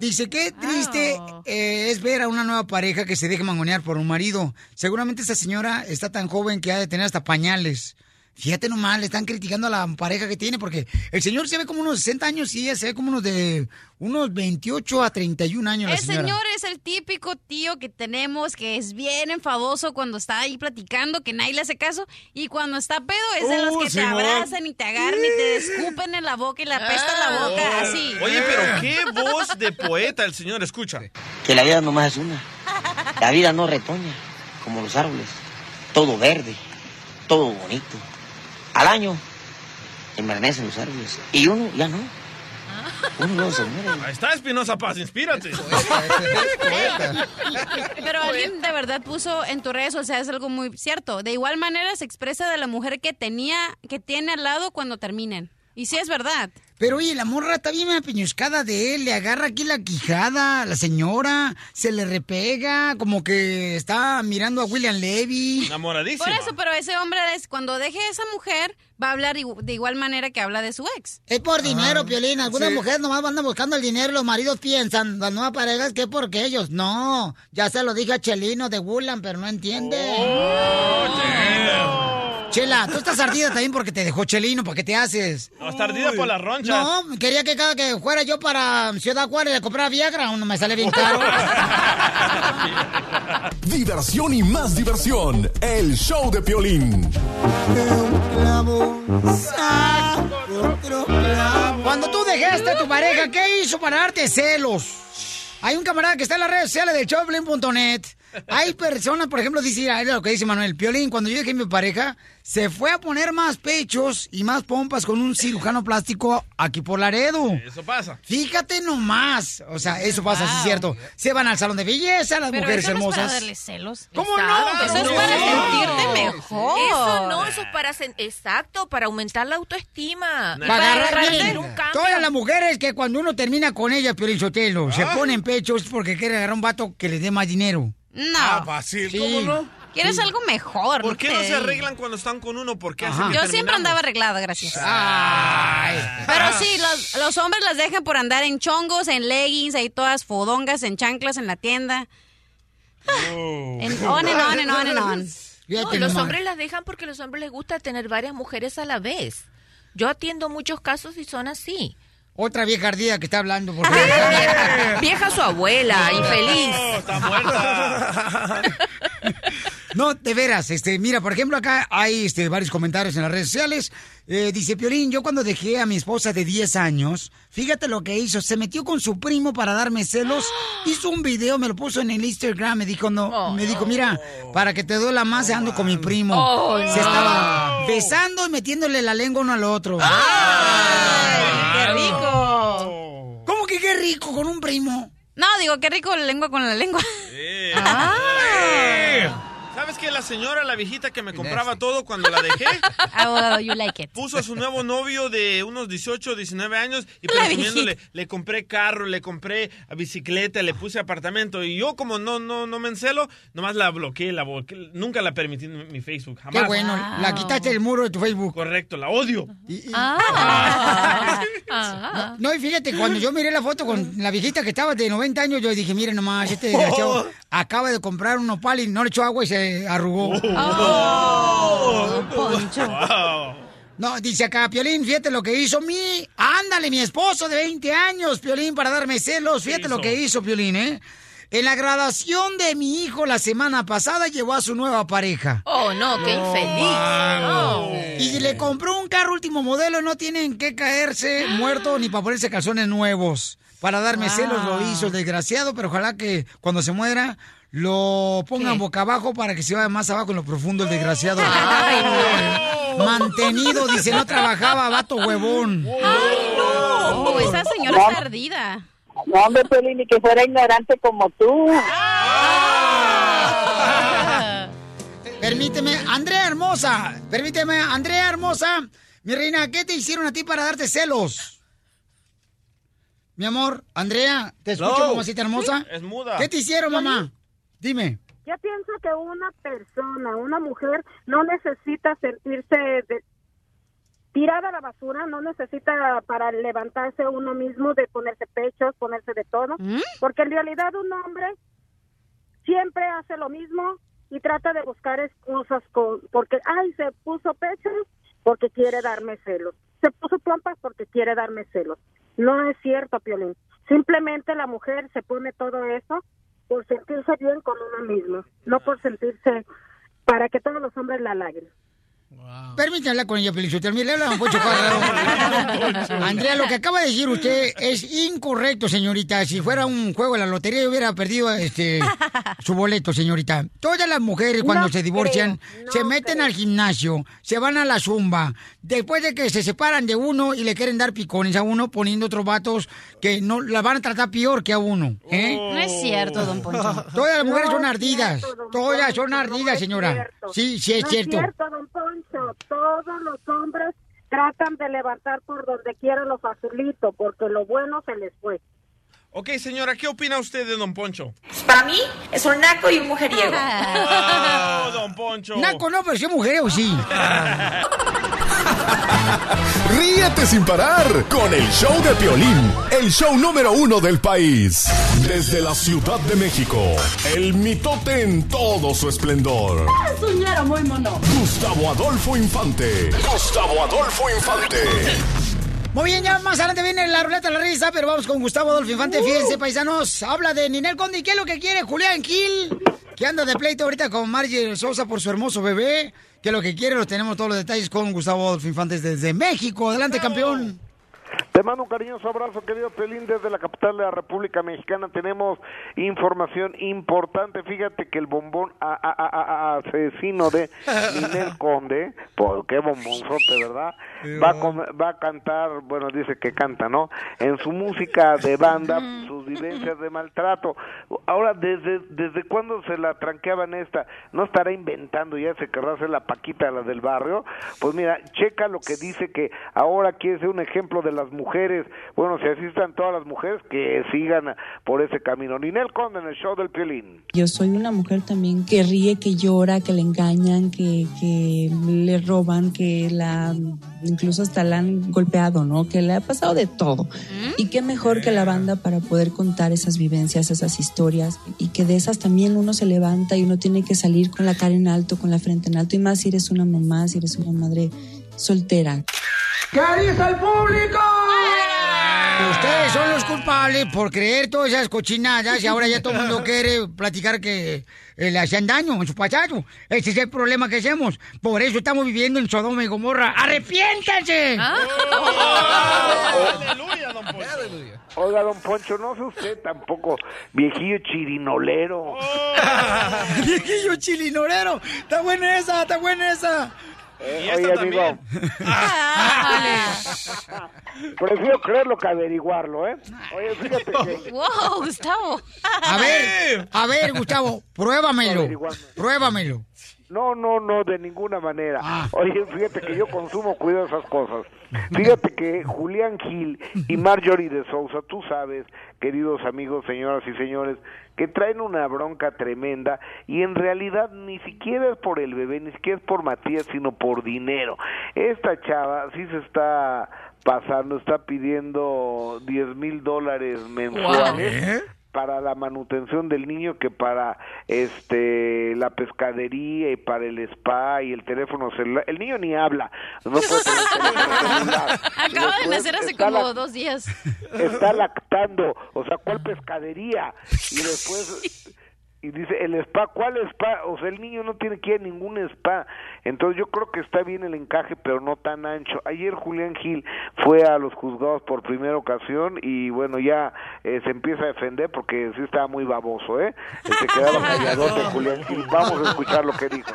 Dice, qué triste eh, es ver a una nueva pareja que se deje mangonear por un marido. Seguramente esta señora está tan joven que ha de tener hasta pañales. Fíjate nomás, le están criticando a la pareja que tiene porque el señor se ve como unos 60 años y ella se ve como unos de unos 28 a 31 años. El señor es el típico tío que tenemos que es bien enfadoso cuando está ahí platicando, que nadie le hace caso, y cuando está pedo es de los Uh, que te abrazan y te agarran y te escupen en la boca y le apesta la boca, así. Oye, pero qué voz de poeta el señor, escucha. Que la vida nomás es una. La vida no retoña, como los árboles. Todo verde, todo bonito. Al año envernecen los árboles. Y uno ya no. Uno no se muere. Ahí está Espinosa Paz, inspírate. Pero alguien de verdad puso en tus redes sociales algo muy cierto. De igual manera se expresa de la mujer que tenía, que tiene al lado cuando terminen. Y sí es verdad. Pero oye, la morra está bien apiñuscada de él, le agarra aquí la quijada, la señora, se le repega, como que está mirando a William Levy. Enamoradísima. Por eso, pero ese hombre, es, cuando deje a esa mujer, va a hablar de igual manera que habla de su ex. Es por dinero, Piolín. Algunas sí. mujeres nomás andan buscando el dinero los maridos piensan, las nuevas parejas, que porque ellos. No, ya se lo dije a Chelino de Wulan, pero no entiende. Chela, tú estás ardida también porque te dejó Chelino, ¿para qué te haces? No, está ardida por la roncha. No, quería que cada que fuera yo para Ciudad Juárez le comprara Viagra, uno me sale bien caro. Diversión y más diversión. El show de Piolín. Cuando tú dejaste a tu pareja, ¿qué hizo para darte celos? Hay un camarada que está en las redes sociales de showblin.net. Hay personas, por ejemplo, dice, ah, lo que dice Manuel Piolín, cuando yo dejé a mi pareja, se fue a poner más pechos y más pompas con un cirujano plástico aquí por Laredo. Eso pasa. Fíjate nomás. O sea, eso pasa, sí es cierto. Se van al salón de belleza, las Pero mujeres eso no es hermosas. para darle celos. ¿Cómo Exacto. no? Eso es para sentirte mejor. Eso no, eso es para exacto, para aumentar la autoestima. Para agarrar hacer bien. un cambio. Todas las mujeres que cuando uno termina con ella, Piolín Sotelo, se ponen pechos porque quiere agarrar un vato que les dé más dinero. No. Ah, fácil, ¿cómo no? Quieres algo mejor. ¿Por qué no se arreglan cuando están con uno? ¿Por qué hacen que Yo siempre terminamos? andaba arreglada, gracias. Ay. Pero sí, los, los hombres las dejan por andar en chongos, en leggings, ahí todas fodongas, en chanclas en la tienda. En on and on and on and on. No, los hombres las dejan porque a los hombres les gusta tener varias mujeres a la vez. Yo atiendo muchos casos y son así. Otra vieja ardida que está hablando. Por Vieja, vieja su abuela, infeliz. está muerta. No, de veras, este, mira, por ejemplo, acá hay este, varios comentarios en las redes sociales. Eh, dice Piolín, yo cuando dejé a mi esposa de 10 años, fíjate lo que hizo, se metió con su primo para darme celos, hizo un video, me lo puso en el Instagram, me dijo, no, me dijo, mira, para que te duela más, ando con mi primo. Oh, se no. estaba besando y metiéndole la lengua uno al otro. ¡Qué rico! ¿Cómo que qué rico con un primo? No, digo, qué rico la lengua con la lengua. Eh. Ah. Eh. ¿Sabes que la señora, la viejita que me compraba todo cuando la dejé? Oh, you like it. Puso a su nuevo novio de unos 18, 19 años y presumiéndole, le compré carro, le compré bicicleta, le puse apartamento. Y yo, como no no no me encelo, nomás la bloqueé, la bloqueé. Nunca la permití en mi Facebook, jamás. Qué bueno, la quitaste del muro de tu Facebook. Correcto, la odio. Ah. No, no, y fíjate, cuando yo miré la foto con la viejita que estaba de 90 años, yo dije, mire nomás, este desgraciado acaba de comprar un nopal y no le echó agua y se arrugó. Oh, Poncho. No, dice acá, Piolín, fíjate lo que hizo mi... Ándale, mi esposo de 20 años, Piolín, para darme celos. Fíjate lo que hizo, Piolín, ¿eh? En la graduación de mi hijo la semana pasada llevó a su nueva pareja. Oh, no, qué infeliz. No. Y le compró un carro último modelo, no tienen que caerse muertos ni para ponerse calzones nuevos. Para darme Wow. celos lo hizo el desgraciado, pero ojalá que cuando se muera lo pongan boca abajo para que se vaya más abajo en lo profundo el desgraciado. Mantenido, dice, no trabajaba, vato huevón. ¡Ay, no! Oh, esa señora No. está ardida. No, hombre, Piolín, ni que fuera ignorante como tú. Permíteme, Andrea Hermosa, permíteme, Andrea Hermosa, mi reina, ¿qué te hicieron a ti para darte celos? Mi amor, Andrea, te escucho, Hello. mamacita hermosa. Es muda. ¿Qué te hicieron, mamá? Dime. Yo pienso que una persona, una mujer, no necesita sentirse de- tirada a la basura, no necesita para levantarse uno mismo de ponerse pechos, ponerse de todo, porque en realidad un hombre siempre hace lo mismo y trata de buscar excusas con, porque, ay, se puso pechos porque quiere darme celos. Se puso pompas porque quiere darme celos. No es cierto, Piolín. Simplemente la mujer se pone todo eso por sentirse bien con uno mismo, no por sentirse para que todos los hombres la halaguen. Permítame hablar con ella, Felicita. Mire, le habla don Poncho Corrado. Andrea, lo que acaba de decir usted es incorrecto, señorita. Si fuera un juego de la lotería, yo hubiera perdido este su boleto, señorita. Todas las mujeres cuando No se divorcian creo, no se meten al gimnasio, se van a la zumba. Después de que se separan de uno y le quieren dar picones a uno, poniendo otros vatos que no la van a tratar peor que a uno. ¿eh? No es cierto, don Poncho. Todas las mujeres No son ardidas. cierto, Todas son ardidas, señora. Sí, sí es no cierto. Es cierto, don Poncho. Todos los hombres tratan de levantar por donde quiera lo facilito, porque lo bueno se les fue. Ok, señora, ¿qué opina usted de Don Poncho? Para mí es un naco y un mujeriego. Oh, Don Poncho. Naco no, pero sí mujereo, sí. Ríete sin parar con el show de Piolín, el show número uno del país. Desde la Ciudad de México, el mitote en todo su esplendor. Suñero muy mono. Gustavo Adolfo Infante. Gustavo Adolfo Infante. Muy bien, ya más adelante viene la ruleta de la risa, pero vamos con Gustavo Adolfo Infante. Uh. Fíjense, paisanos, habla de Ninel Conde. ¿Y qué es lo que quiere Julián Gil? Que anda de pleito ahorita con Margie Sosa por su hermoso bebé. ¿Qué es lo que quiere? Los tenemos todos los detalles con Gustavo Adolfo Infante desde México. Adelante, campeón. Te mando un cariñoso abrazo, querido Pelín, desde la capital de la República Mexicana. Tenemos información importante. Fíjate que el bombón a- a- a- a- asesino de Ninel Conde, por qué bombonzote, ¿verdad? Va a, com- va a cantar, bueno, dice que canta, ¿no? En su música de banda, sus vivencias de maltrato. Ahora, ¿desde, desde cuándo se la tranqueaban esta? ¿No estará inventando ya? ¿Se querrá hacer la paquita la del barrio? Pues mira, checa lo que dice que ahora quiere ser un ejemplo de las mujeres. Bueno, si así están todas las mujeres, que sigan por ese camino. Ninel Conde en el show del Piolín. Yo soy una mujer también que ríe, que llora, que le engañan, que, que le roban, que la incluso hasta la han golpeado, ¿no? Que le ha pasado de todo. Y qué mejor que la banda para poder contar esas vivencias, esas historias y que de esas también uno se levanta y uno tiene que salir con la cara en alto, con la frente en alto y más si eres una mamá, si eres una madre soltera. ¿Qué dice el público? Ustedes son los culpables por creer todas esas cochinadas y ahora ya todo el mundo quiere platicar que eh, le hacían daño en su pasado. Ese es el problema que hacemos. Por eso estamos viviendo en Sodoma y Gomorra. ¡Arrepiéntanse! Oiga, don Poncho, no sé usted tampoco, viejillo chirinolero. Viejillo chilinorero. Está buena esa, está buena esa. Eh, oye, amigo. Prefiero creerlo que averiguarlo, ¿eh? Oye, fíjate que... Wow, Gustavo. A ver, a ver, Gustavo, pruébamelo. Pruébamelo. No, no, no, de ninguna manera. Oye, fíjate que yo consumo cuidado de esas cosas. Fíjate que Julián Gil y Marjorie de Sousa, tú sabes, queridos amigos, señoras y señores, que traen una bronca tremenda y en realidad ni siquiera es por el bebé, ni siquiera es por Matías, sino por dinero. Esta chava sí se está pasando, está pidiendo 10 mil dólares mensuales para la manutención del niño que para este la pescadería y para el spa y el teléfono celular. El niño ni habla. No puede celular. Acaba de nacer hace como la- dos días. está lactando. O sea cuál pescadería y después y dice el spa cuál spa o sea el niño no tiene que ir a ningún spa. Entonces yo creo que está bien el encaje pero no tan ancho. Ayer Julián Gil fue a los juzgados por primera ocasión y bueno ya eh, se empieza a defender porque sí estaba muy baboso eh se quedaba calladote Julián Gil. Vamos a escuchar lo que dijo.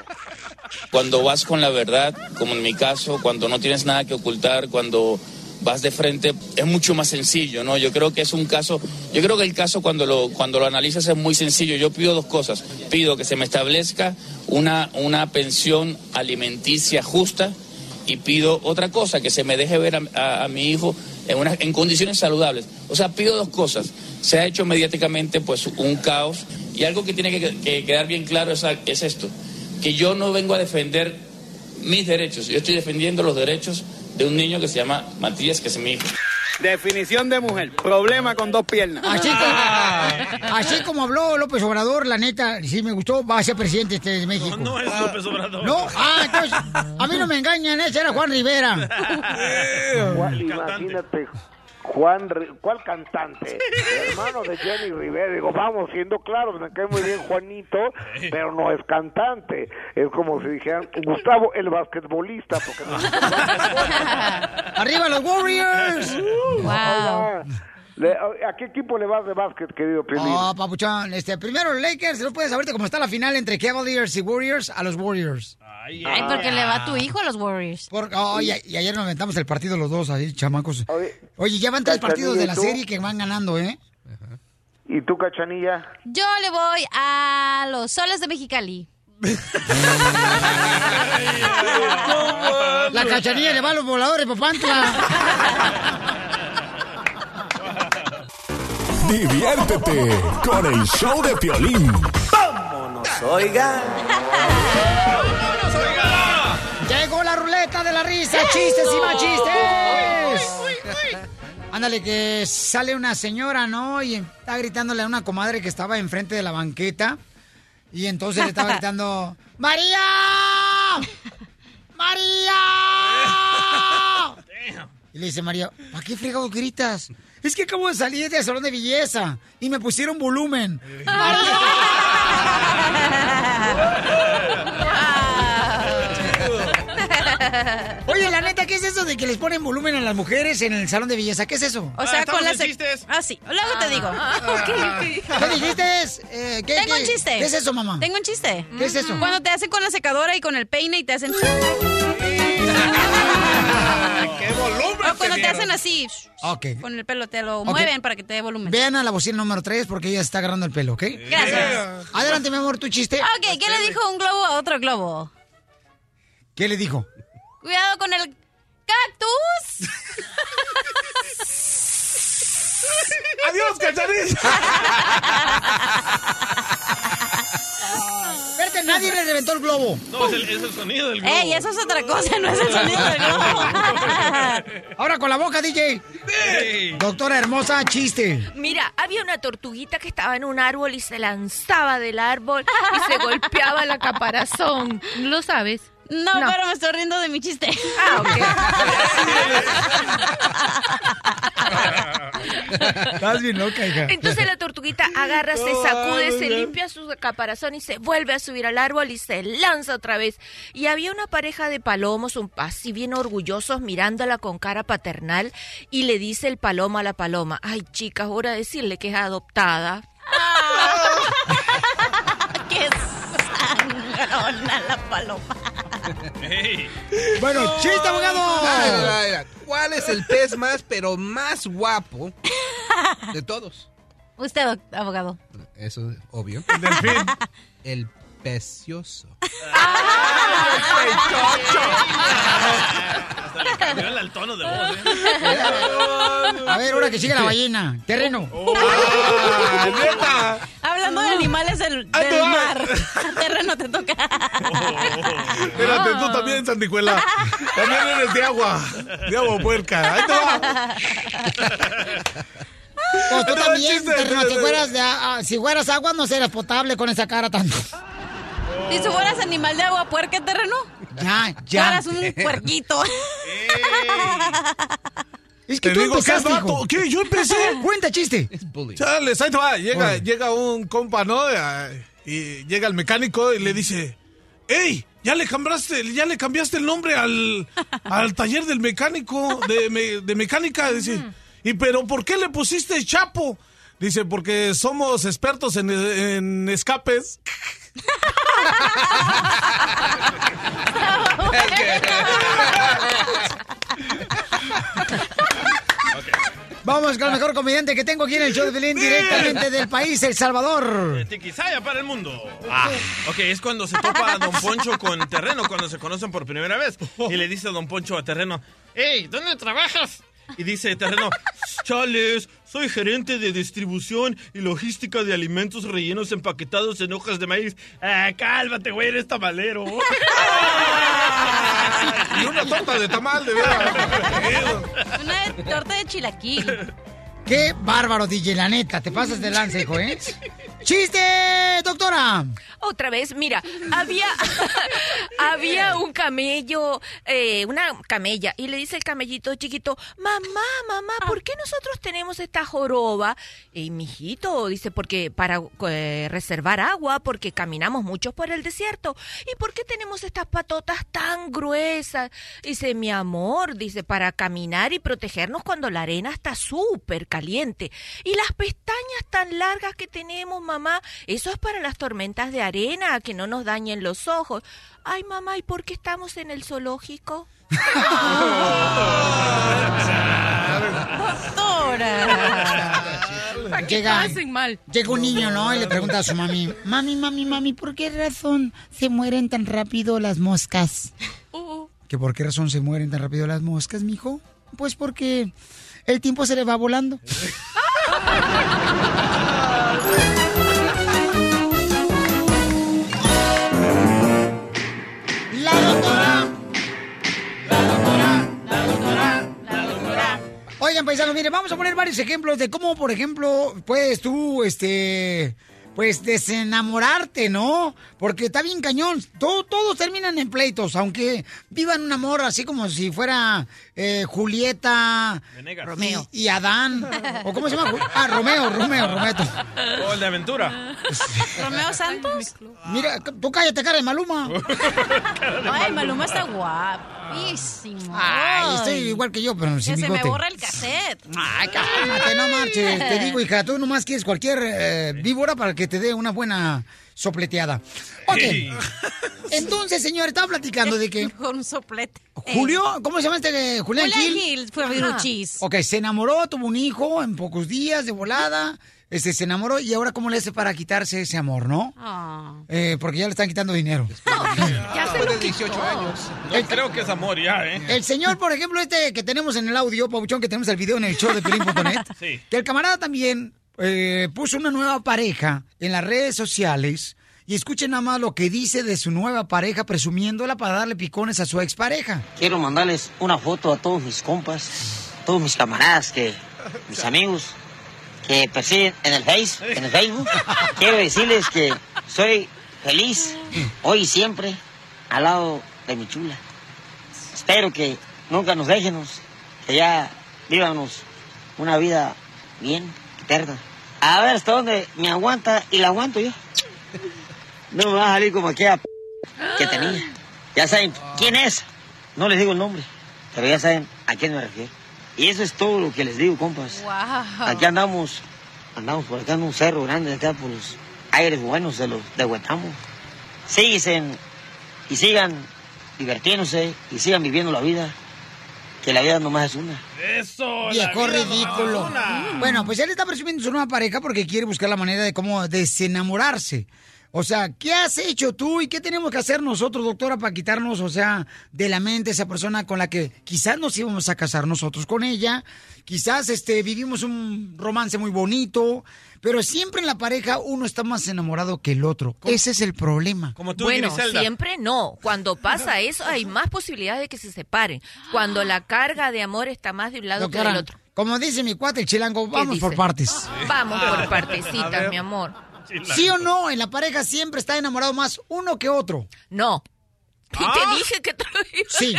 Cuando vas con la verdad, como en mi caso, cuando no tienes nada que ocultar, cuando vas de frente, es mucho más sencillo, ¿no? Yo creo que es un caso, yo creo que el caso cuando lo, cuando lo analizas es muy sencillo. Yo pido dos cosas. Pido que se me establezca una, una pensión alimenticia justa y pido otra cosa, que se me deje ver a, a- mi hijo en, una- en condiciones saludables. O sea, pido dos cosas. Se ha hecho mediáticamente pues un caos y algo que tiene que, que quedar bien claro es, es esto, que yo no vengo a defender mis derechos, yo estoy defendiendo los derechos de un niño que se llama Matías, que es mi hijo. Definición de mujer. Problema con dos piernas. Así como habló López Obrador, la neta, sí me gustó, va a ser presidente este de México. No, no es López Obrador. No, ah, entonces, a mí no me engañan, ese era Juan Rivera. ¿Cuál, imagínate, Juan, ¿cuál cantante? Hermano de Jenny Rivera. Digo, vamos, siendo claros, me cae muy bien Juanito, pero no es cantante. Es como si dijeran Gustavo el basquetbolista, porque no ¡Arriba los Warriors! Oiga, le- ¿A qué equipo le vas de básquet, querido Piolín? Oh, papuchón, este, primero los Lakers, no puedes ahorita cómo está la final entre Cavaliers y Warriors, a los Warriors. Ay, porque le va a tu hijo a los Warriors. Por, oh, y, y ayer nos aventamos el partido los dos ahí, chamacos. Oye, ya van tres partidos de la serie que van ganando, ¿eh? ¿Y tú, Cachanilla? Yo le voy a los soles de Mexicali. La cachanilla le va a los voladores, papantla. Diviértete con el show de Piolín. ¡Vámonos, oiga! Ruleta de la risa, chistes y más chistes. Ándale, que sale una señora, ¿no? Y está gritándole a una comadre que estaba enfrente de la banqueta. Y entonces le estaba gritando, ¡María! ¡María! Y le dice María, ¿para qué fregado gritas? Es que acabo de salir del salón de belleza y me pusieron volumen. Oye, la neta, ¿qué es eso de que les ponen volumen a las mujeres en el salón de belleza? ¿Qué es eso? O sea, con las... Ah, sí. Luego te digo. ¿Qué dijiste? Eh, ¿qué- Tengo qué- un chiste. ¿Qué es eso, mamá? Tengo un chiste. ¿Qué es eso? Cuando te hacen con la secadora y con el peine y te hacen... ¡Qué volumen! O cuando te hacen así, Ok. con el pelo, te lo mueven para que te dé volumen. Vean a la bocina número 3 porque ella se está agarrando el pelo, ¿ok? Gracias. Adelante, mi amor, tu chiste. Ok, ¿qué le dijo un globo a otro globo? ¿Qué le dijo? Cuidado con el cactus. ¡Adiós, cachanilla! Verte, nadie le reventó el globo. No, es el, es el sonido del globo. Ey, eso es otra cosa, no es el sonido del globo. Ahora con la boca, DJ. Doctora hermosa, chiste. Mira, había una tortuguita que estaba en un árbol y se lanzaba del árbol y se golpeaba la caparazón. ¿Lo sabes? No, pero me estoy riendo de mi chiste. Ah, Estás bien loca, hija. Entonces la tortuguita agarra, se sacude, se limpia su caparazón y se vuelve a subir al árbol y se lanza otra vez. Y había una pareja de palomos, un, así bien orgullosos, mirándola con cara paternal y le dice el palomo a la paloma, ay chicas, hora de decirle que es adoptada. ¡Qué sangrona la paloma! Bueno, chiste, abogado. ¿Cuál es el pez más, pero más guapo de todos? Usted, abogado. Eso es obvio. El delfín. El precioso. Hasta le cambió el tono de voz, ¿eh? A ver, ahora que sigue la ballena. Terreno. Hablando de animales del, del mar. Terreno te toca. Espérate, tú también, Sandijuela. También eres de agua. De agua puerca. Ahí te va. Pues tú No, también, chiste, terreno, chiste. si fueras, de, ah, si fueras agua, no seras potable con esa cara tanto. Si tú fueras animal de agua puerca, terreno, Ya, ya. fueras un puerquito. Es que Te tú digo que es empezaste, vato. ¿Qué? ¿Yo empecé? Cuenta chiste. Chales, ahí te va. Llega, llega un compa, ¿no? Y llega el mecánico y le dice, ¡Ey! Ya le cambiaste, ya le cambiaste el nombre al, al taller del mecánico, de, me- de mecánica. Dice, ¿y pero por qué le pusiste Chapo? Dice, porque somos expertos en, en escapes. Vamos con el mejor comediante que tengo aquí en el show de Pelín, directamente del país, El Salvador. Tiquisaya para el mundo. Ah, ok, es cuando se topa a Don Poncho con Terreno, cuando se conocen por primera vez. Y le dice a Don Poncho a Terreno, hey, ¿dónde trabajas? Y dice Terreno, chales, soy gerente de distribución y logística de alimentos rellenos empaquetados en hojas de maíz. Ah, cálmate, güey, eres tamalero. Y una torta de tamal, de veras. Una torta de chilaquil. Qué bárbaro, DJ, la neta. Te pasas de lanza, hijo, ¿eh? ¡Chiste, doctora! Otra vez, mira, había, había un camello, eh, una camella, y le dice el camellito chiquito, mamá, mamá, ¿por qué nosotros tenemos esta joroba? Y mijito, dice, porque para eh, reservar agua, porque caminamos mucho por el desierto. ¿Y por qué tenemos estas patotas tan gruesas? Dice, mi amor, dice, para caminar y protegernos cuando la arena está súper caliente. Y las pestañas tan largas que tenemos, mamá, eso es para las tormentas de arena, que no nos dañen los ojos. Ay, mamá, ¿y por qué estamos en el zoológico? Doctora. Llega, hacen mal? llega un niño, ¿no? Y le pregunta a su mami, mami, mami, mami, ¿por qué razón se mueren tan rápido las moscas? ¿Que por qué razón se mueren tan rápido las moscas, mijo? Pues porque el tiempo se le va volando. Oigan, paisanos, vamos a poner varios ejemplos de cómo, por ejemplo, puedes tú, este, pues desenamorarte, ¿no? Porque está bien cañón. Todo- todos terminan en pleitos, aunque vivan un amor así como si fuera eh, Julieta Venegas. Romeo. Y, y Adán. ¿O cómo se llama? Ah, Romeo, Romeo, Romeo. O el de aventura. ¿Romeo Santos? Mira, tú cállate, cara de Maluma. Ay, Maluma está guapísimo. Ay, estoy igual que yo, pero sin Que se me bigote. borra el cassette. Ay, cálmate, no marches. Te digo, hija, tú nomás quieres cualquier eh, víbora para que te dé una buena sopleteada. Ok. Entonces, señor, estaba platicando de que... Con un soplete. Julio, ¿cómo se llama este? Julián Julián Gil. Gil fue a Viruchis. Ok, se enamoró, tuvo un hijo en pocos días de volada. Este, se enamoró y ahora cómo le hace para quitarse ese amor, ¿no? Ah. Eh, porque ya le están quitando dinero. Ya se lo 18 años. No creo que es amor ya, ¿eh? El señor, por ejemplo, este que tenemos en el audio, Pabuchón, que tenemos el video en el show de Pelín.net, Sí. que el camarada también eh, puso una nueva pareja en las redes sociales. Y escuchen nada más lo que dice de su nueva pareja, presumiéndola para darle picones a su expareja. Quiero mandarles una foto a todos mis compas, todos mis camaradas, que, mis amigos que persiguen en el Facebook. Quiero decirles que soy feliz hoy y siempre al lado de mi chula. Espero que nunca nos déjenos, que ya vivamos una vida bien, eterna. A ver hasta dónde me aguanta y la aguanto yo. No me va a salir como aquella p que tenía. Ya saben quién es. No les digo el nombre, pero ya saben a quién me refiero. Y eso es todo lo que les digo, compas. Aquí andamos, andamos por acá en un cerro grande, acá por los aires buenos de los de Huetamo. Síguense y sigan divirtiéndose y sigan viviendo la vida, que la vida nomás es una. Eso. Viejo la vida nomás ridículo. una. Bueno, pues él está presumiendo su nueva pareja porque quiere buscar la manera de cómo desenamorarse. O sea, ¿qué has hecho tú y qué tenemos que hacer nosotros, doctora, para quitarnos, o sea, de la mente esa persona con la que quizás nos íbamos a casar nosotros con ella? Quizás este vivimos un romance muy bonito, pero siempre en la pareja uno está más enamorado que el otro. Ese es el problema. Como tú, Bueno, Griselda. siempre no. Cuando pasa eso, hay más posibilidades de que se separen. Cuando la carga de amor está más de un lado que del otro. como dice mi cuate el chilango, vamos por partes. Vamos por partecitas, mi amor. ¿Sí o no? En la pareja siempre está enamorado más uno que otro. No. Ah. Te dije que te lo iba Sí.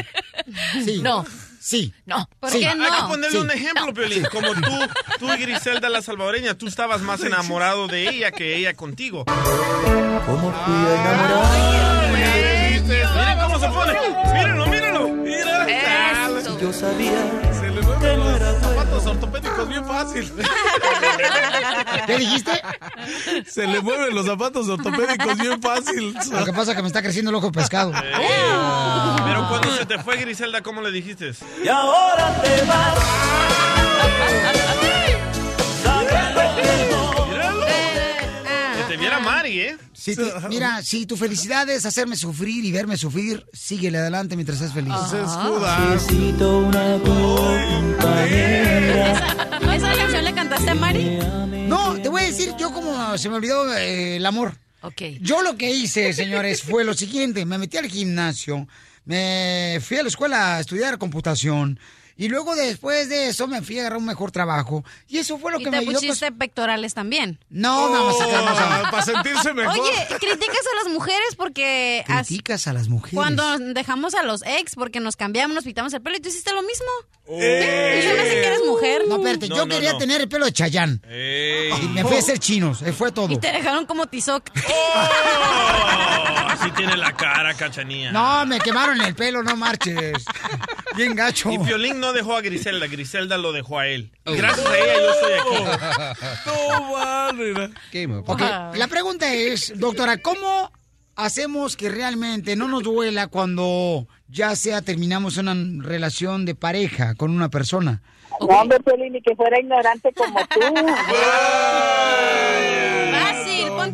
Sí. No. Sí. No. ¿Por Sí. qué Hay no? que ponerle Sí. un ejemplo, Piolín. Como tú, tú y Griselda la salvadoreña, tú estabas más enamorado de ella que ella contigo. ¿Cómo fui a Miren cómo se pone. Mírenlo, mírenlo. Mira. Si yo sabía Los zapatos ortopédicos bien fácil. ¿Qué dijiste? Se le mueven los zapatos ortopédicos bien fácil. Lo que pasa es que me está creciendo el ojo pescado. Pero cuando se te fue Griselda, ¿cómo le dijiste? Y ahora te vas. Te viera Mari, ¿eh? Si te- mira, si tu felicidad es hacerme sufrir y verme sufrir, síguele adelante mientras seas feliz. Necesito una compañera. ¿Esa, esa canción le cantaste a Mari? No, te voy a decir yo como se me olvidó eh, el amor. Ok. Yo lo que hice, señores, fue lo siguiente. Me metí al gimnasio, me fui a la escuela a estudiar computación Y luego después de eso me fui a agarrar un mejor trabajo. Y eso fue lo Y que te me ayudó. pusiste pectorales también. No, vamos a. Para sentirse mejor. Oye, criticas a las mujeres porque as- Criticas a las mujeres. cuando dejamos a los ex porque nos cambiamos, nos pintamos el pelo y tú hiciste lo mismo. ¡Eh! Y se me hace que eres mujer. No, espérate, yo quería tener el pelo de Chayán. Y me fui a hacer chinos, eh, fue todo. Y te dejaron como tizoc. Así tiene la cara, cachanía. No, me quemaron el pelo, no marches. Bien gacho. Y Piolín no dejó a Griselda, Griselda lo dejó a él. Oh. Gracias a ella yo estoy aquí. No, vale. Ok, la pregunta es, doctora, ¿cómo hacemos que realmente no nos duela cuando ya sea terminamos una relación de pareja con una persona? No, hombre, ni que fuera ignorante como tú.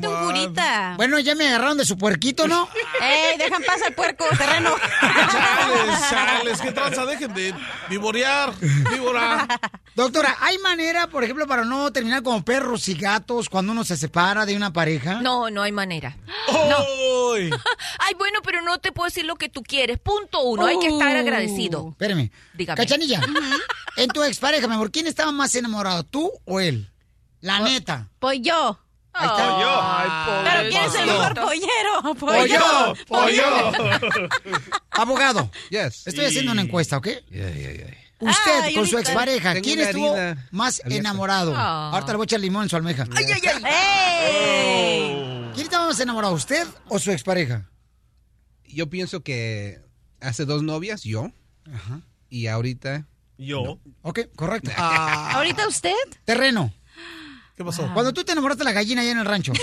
Ponte un curita. Bueno, ya me agarraron de su puerquito, ¿no? ¡Ey, dejan pasar el puerco, terreno! Chales, chales, qué tranza, dejen de vivorear, víbora. Doctora, ¿hay manera, por ejemplo, para no terminar como perros y gatos cuando uno se separa de una pareja? No, no hay manera. ¡Ay! Ay, bueno, pero no te puedo decir lo que tú quieres. Punto uno, hay que estar Uh. agradecido. Espérame. Dígame. Cachanilla, en tu expareja, mi amor, ¿quién estaba más enamorado, tú o él? La neta. Pues yo. Ahí está. Pero ¿quién es el mejor pollero? Pollo, pollo. pollo. Abogado. Yes. Estoy haciendo una encuesta, ¿ok? Usted, Ay, con su expareja, Tengo ¿quién estuvo más abierta. enamorado? Ah. Ahorita le voy a echar limón en su almeja. ¡Ey! ¿Quién estaba más enamorado, usted o su expareja? Yo pienso que hace dos novias, yo. Y ahorita. Yo. Ok, correcto. ¿Ahorita usted? Terreno. ¿Qué pasó? Cuando tú te enamoraste de la gallina allá en el rancho.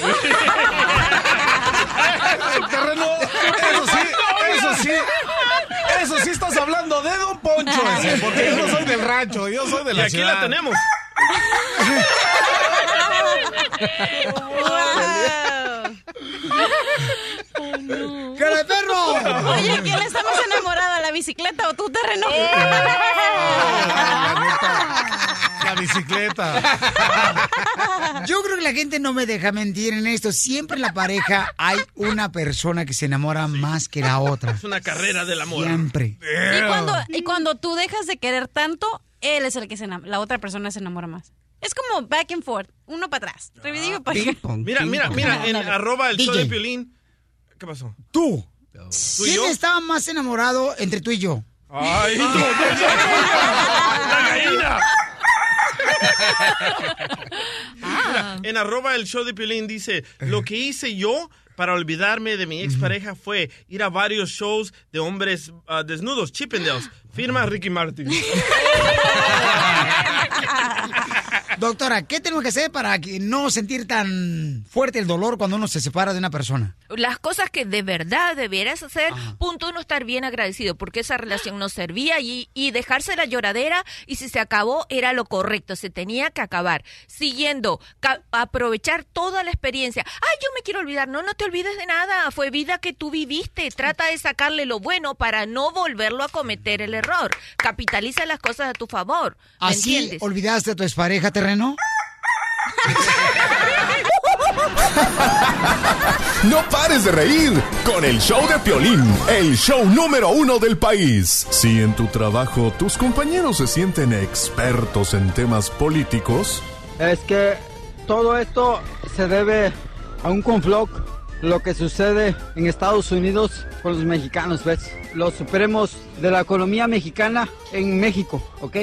Terreno, eso sí, eso sí. Eso sí estás hablando de Don Poncho, ese, porque yo no soy del rancho, yo soy de Y la aquí ciudad. la tenemos. ¡Cara de perro! Oye, ¿quién está más enamorada, la bicicleta o tú, terreno? La bicicleta. Yo creo que la gente no me deja mentir en esto. Siempre en la pareja hay una persona que se enamora más que la otra. Es una carrera del amor. Siempre. Y cuando, y cuando tú dejas de querer tanto, él es el que se enam- la otra persona se enamora más. Es como back and forth, uno para atrás. Revidido para acá. Mira, mira, mira, en arroba el show de Piolín. ¿Qué pasó? Tú. ¿Tú ¿Quién estaba más enamorado entre tú y yo? ¡Ay, no, no, no, no, ¡La gallina! Mira, en arroba el show de Piolín dice, lo que hice yo para olvidarme de mi expareja fue ir a varios shows de hombres ah, desnudos, Chippendales. Firma Ricky Martin. Doctora, ¿qué tenemos que hacer para que no sentir tan fuerte el dolor cuando uno se separa de una persona? Las cosas que de verdad debieras hacer, punto uno, estar bien agradecido, porque esa relación no servía y, y dejarse la lloradera y si se acabó era lo correcto, se tenía que acabar. Siguiendo, aprovechar toda la experiencia. Ay, yo me quiero olvidar, no, no te olvides de nada, fue vida que tú viviste, trata de sacarle lo bueno para no volverlo a cometer el error. Capitaliza las cosas a tu favor. ¿me ¿Así entiendes? olvidaste a tu expareja, terreno? No pares de reír con el show de Piolín, el show número uno del país. Si en tu trabajo tus compañeros se sienten expertos en temas políticos, Es que todo esto se debe a un conflog, lo que sucede en Estados Unidos con los mexicanos, ¿ves? Los supremos de la economía mexicana en México, ¿ok?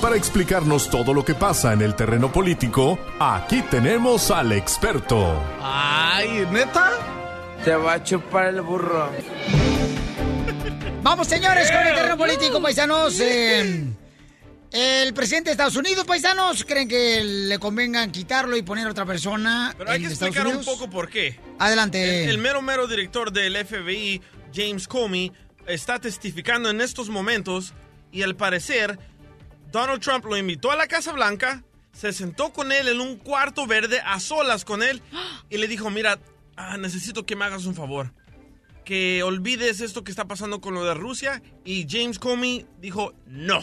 para explicarnos todo lo que pasa en el terreno político, aquí tenemos al experto. Ay, ¿neta? Se va a chupar el burro. Vamos, señores, con el terreno político, paisanos. Eh, el presidente de Estados Unidos, paisanos, creen que le convengan quitarlo y poner a otra persona Pero hay que explicar un poco por qué. Adelante. El, el mero mero director del FBI, James Comey, está testificando en estos momentos y al parecer Donald Trump lo invitó a la Casa Blanca, se sentó con él en un cuarto verde a solas con él y le dijo, mira, ah, necesito que me hagas un favor. Que olvides esto que está pasando con lo de Rusia. Y James Comey dijo, no.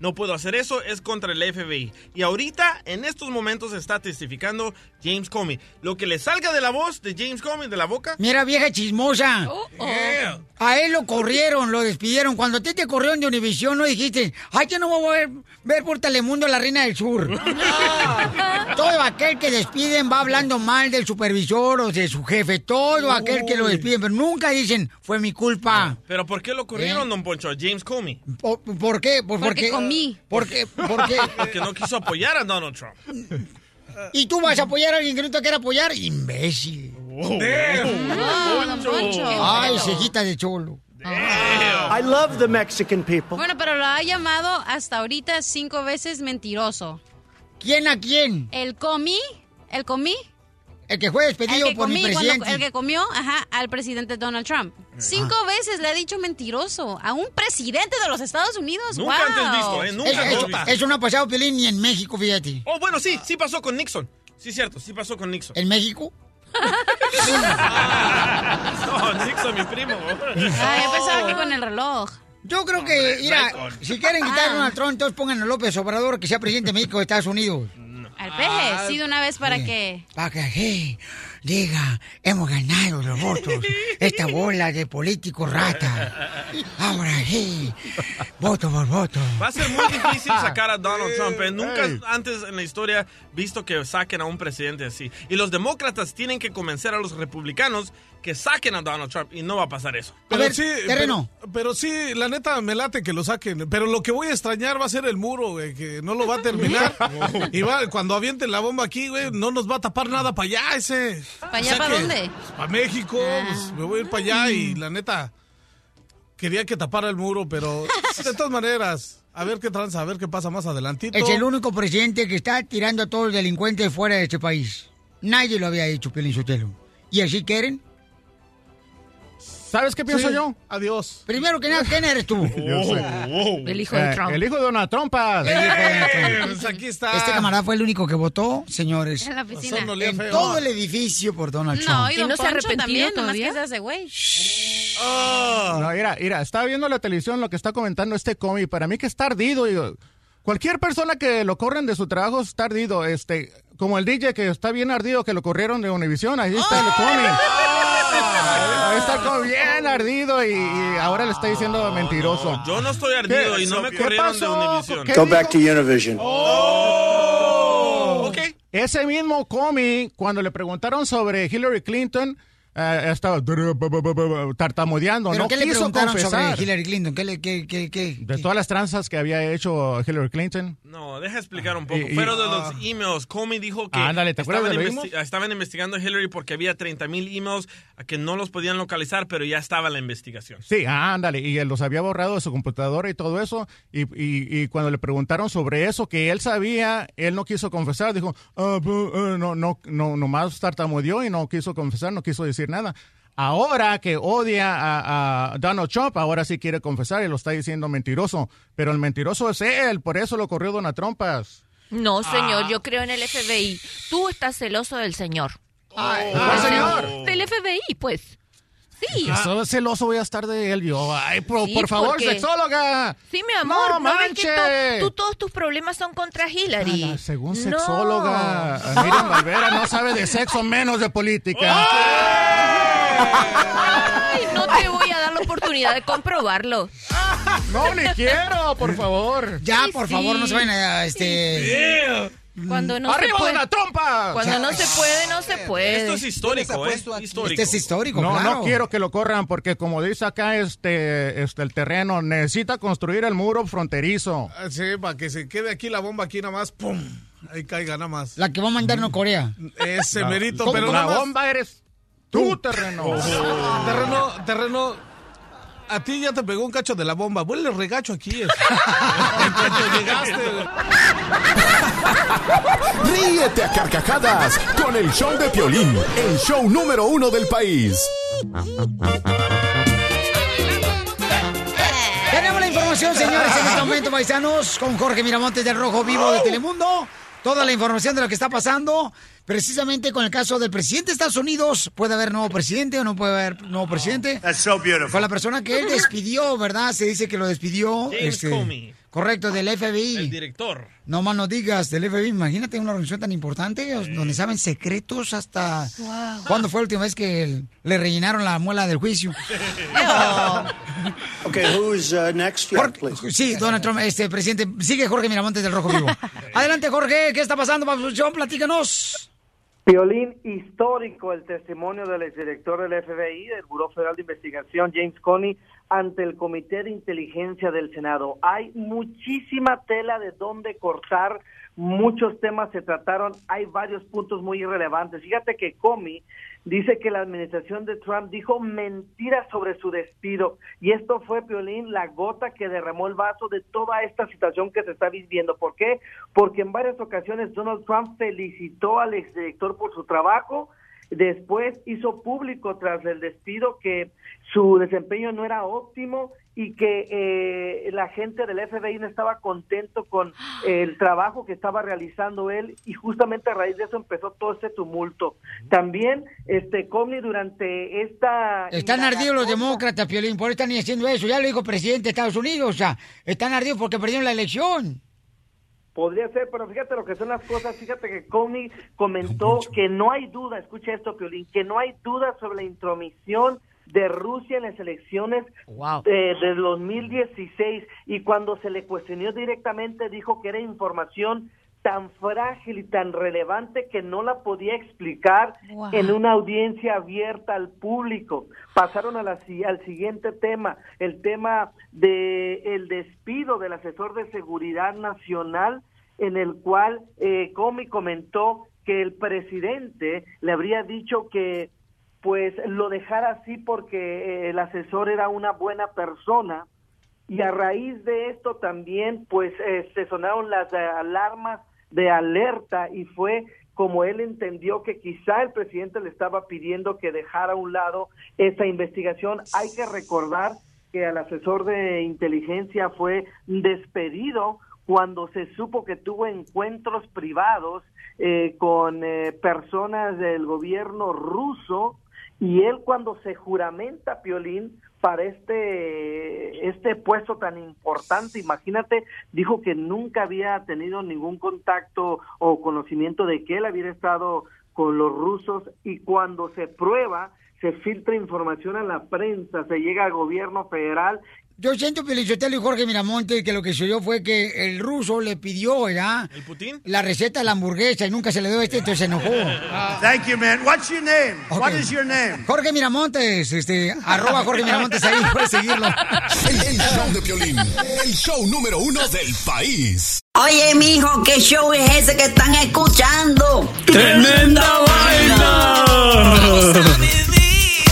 No puedo hacer eso, es contra el FBI. Y ahorita, en estos momentos, está testificando James Comey. Lo que le salga de la voz de James Comey, de la boca. Mira, vieja chismosa. Yeah. A él lo corrieron, lo despidieron. Cuando a ti te corrieron de Univisión, no dijiste, ay, yo no voy a ver, ver por Telemundo a la Reina del Sur. Todo aquel que despiden va hablando mal del supervisor o de su jefe. Todo aquel que lo despiden, pero nunca dicen, fue mi culpa. Pero ¿por qué lo corrieron, don Poncho? A James Comey. ¿Por, por qué? Pues Porque porque comí. Porque, porque, Porque no quiso apoyar a Donald Trump. ¿Y tú vas a apoyar a alguien que no te quiere apoyar? Imbécil. Poncho. Ay, cejita de cholo. I love the Mexican people. Bueno, pero lo ha llamado hasta ahorita cinco veces mentiroso. ¿Quién a quién? El comí, el comí. El que fue despedido el que por mi comí cuando- presidente. el que comió, ajá, al presidente Donald Trump. Cinco veces le ha dicho mentiroso a un presidente de los Estados Unidos. Nunca ¡Wow! antes visto, ¿eh? Nunca Eso, antes eso- no ha pasado, Pelín, ni en México, fíjate. Oh, bueno, sí, sí pasó con Nixon. Sí, cierto, sí pasó con Nixon. ¿En México? no, Nixon, mi primo. Ah, yo pensaba que con el reloj. Yo creo que, mira, si quieren quitar a Donald Trump, entonces pongan a López Obrador que sea presidente de México de Estados Unidos. Al peje, Ah, sí, de una vez para que... Para que hey, diga, hemos ganado los votos. Esta bola de políticos rata. Ahora sí, voto por voto. Va a ser muy difícil sacar a Donald Trump. ¿eh? Nunca antes en la historia visto que saquen a un presidente así. Y los demócratas tienen que convencer a los republicanos que saquen a Donald Trump y no va a pasar eso. Pero sí, Pero, pero sí, la neta me late que lo saquen. Pero lo que voy a extrañar va a ser el muro, güey, que no lo va a terminar. y va, cuando avienten la bomba aquí, güey, no nos va a tapar nada para allá ese. ¿Para allá para dónde? Para México, pues, me voy a ir para allá y la neta quería que tapara el muro, pero de todas maneras, a ver qué tranza, a ver qué pasa más adelantito. Es el único presidente que está tirando a todos los delincuentes fuera de este país. Nadie lo había hecho, Piolín Sotelo. ¿Y así quieren? ¿Sabes qué pienso Sí. yo? Adiós. Primero que nada, ¿quién eres tú? Yo sé. El hijo de Eh, Trump. El hijo de Donald Trumpas. El hijo de Donald Trump. Pues aquí está. Este camarada fue el único que votó, señores. En la oficina. No le En feo. todo el edificio por Donald No, Trump. y ¿Y don no se arrepentido también, nomás todavía? que se hace güey. No, mira, mira, estaba viendo la televisión lo que está comentando este cómic. Para mí que está ardido. y, cualquier persona que lo corren de su trabajo está ardido. Este, como el DJ que está bien ardido, que lo corrieron de Univision. Ahí está el cómic. Ahí está como bien ardido y, y ahora le está diciendo mentiroso. Yo no estoy ardido y no me ¿Qué corrieron de pasó? Univision. ¿Qué Go back to Univision. Oh, ok. Ese mismo cómic, cuando le preguntaron sobre Hillary Clinton, eh, estaba tartamudeando, ¿Pero no qué le quiso preguntaron confesar sobre Hillary Clinton? ¿Qué le, qué, qué, qué? de todas las tranzas que había hecho Hillary Clinton. No, deja explicar un poco. Y- y- Fuera de los emails, Comey dijo que Ándale, ¿te acuerdas estaban, de investi- estaban investigando a Hillary porque había 30 mil emails a que no los podían localizar, pero ya estaba la investigación. Sí, ándale, y él los había borrado de su computadora y todo eso, y, y- y cuando le preguntaron sobre eso, que él sabía, él no quiso confesar, dijo, "Ah, eh, no, no, no, nomás tartamudeó y no quiso confesar, no quiso decir nada. Ahora que odia a, a Donald Trump, ahora sí quiere confesar y lo está diciendo mentiroso, pero el mentiroso es él, por eso lo corrió Donald Trumpas. No, Ah. señor, yo creo en el FBI. Tú estás celoso del señor. ¿Cuál Del señor? Del FBI, pues. Sí. Eso celoso voy a estar de él yo. Ay, por, Sí, por favor, porque- sexóloga. Sí, mi amor, No ¿no ves que manches. to- tú todos tus problemas son contra Hillary. Ah, según No. sexóloga, Miriam Valvera no sabe de sexo menos de política. Ay, no te voy a dar la oportunidad de comprobarlo. No, ni quiero, por favor. Ya, Sí, por sí. favor, no se vayan a este. Cuando no ¡Arriba se puede. de la trompa! Cuando no se puede, no se puede. Esto es histórico, ¿eh? Histórico. Este es histórico, No, claro. no quiero que lo corran porque como dice acá este, este el terreno necesita construir el muro fronterizo. Ah, Sí, para que se quede aquí la bomba aquí nada más, ¡pum! Ahí caiga nada más. La que va a mandar a Corea. Ese merito, ¿Cómo pero la nada más- bomba eres tú, terreno. Terreno, terreno, a ti ya te pegó un cacho de la bomba. Vuelve regacho aquí. es. En cuanto llegaste. Ríete a carcajadas con el show de Piolín, el show número uno del país. Tenemos la información, señores, en este momento, paisanos, con Jorge Miramontes del Rojo Vivo de Telemundo. Toda la información de lo que está pasando. Precisamente con el caso del presidente de Estados Unidos. ¿Puede haber nuevo presidente o no puede haber nuevo presidente? That's so beautiful. Con la persona que él despidió, ¿verdad? Se dice que lo despidió. James Comey. Correcto, del FBI. El director. No más no digas, del FBI. Imagínate una organización tan importante donde saben secretos hasta... ¿Cuándo fue la última vez que el- le rellenaron la muela del juicio? Okay, who's uh, next? Yeah, please. Sí, Donald Trump, este presidente. Sigue Jorge Miramontes del Rojo Vivo. Adelante, Jorge. ¿Qué está pasando, Papuchón? Platícanos. Violín histórico el testimonio del exdirector del FBI, del Buró Federal de Investigación, James Coney, ante el Comité de Inteligencia del Senado. Hay muchísima tela de dónde cortar, muchos temas se trataron, hay varios puntos muy irrelevantes. Fíjate que Comey dice que la administración de Trump dijo mentiras sobre su despido y esto fue, Violín, la gota que derramó el vaso de toda esta situación que se está viviendo. ¿Por qué? Porque en varias ocasiones Donald Trump felicitó al exdirector por su trabajo, después hizo público tras el despido que su desempeño no era óptimo y que eh, la gente del FBI no estaba contento con el trabajo que estaba realizando él y justamente a raíz de eso empezó todo este tumulto. También este Comey durante esta Están ardidos los demócratas, Piolín, por eso están haciendo eso. Ya lo dijo el presidente de Estados Unidos, o sea, están ardidos porque perdieron la elección. Podría ser, pero fíjate lo que son las cosas. Fíjate que Comey comentó que no hay duda, escucha esto, Piolín, que no hay duda sobre la intromisión de Rusia en las elecciones de, de 2016 y cuando se le cuestionó directamente dijo que era información tan frágil y tan relevante que no la podía explicar Wow. en una audiencia abierta al público. Pasaron a la al siguiente tema, el tema de el despido del asesor de seguridad nacional, en el cual eh, Comey comentó que el presidente le habría dicho que pues lo dejara así porque eh, el asesor era una buena persona y a raíz de esto también pues eh, se sonaron las eh, alarmas de alerta y fue como él entendió que quizá el presidente le estaba pidiendo que dejara a un lado esa investigación. Hay que recordar que el asesor de inteligencia fue despedido cuando se supo que tuvo encuentros privados eh, con eh, personas del gobierno ruso y él cuando se juramenta Piolín para este este puesto tan importante, imagínate, dijo que nunca había tenido ningún contacto o conocimiento de que él había estado con los rusos y cuando se prueba se filtra información a la prensa, se llega al gobierno federal Yo siento, Pelichotelo y Jorge Miramonte, que lo que sucedió fue que el ruso le pidió, ¿verdad? ¿El Putin? La receta de la hamburguesa y nunca se le dio este, entonces se enojó. Thank you, man. What's your name? What Ok. is your name? Jorge Miramontes, este, arroba Jorge Miramontes ahí, puedes seguirlo. El, el show de Piolín, el show número uno del país. Oye, mijo, ¿qué show es ese que están escuchando? ¡Tremenda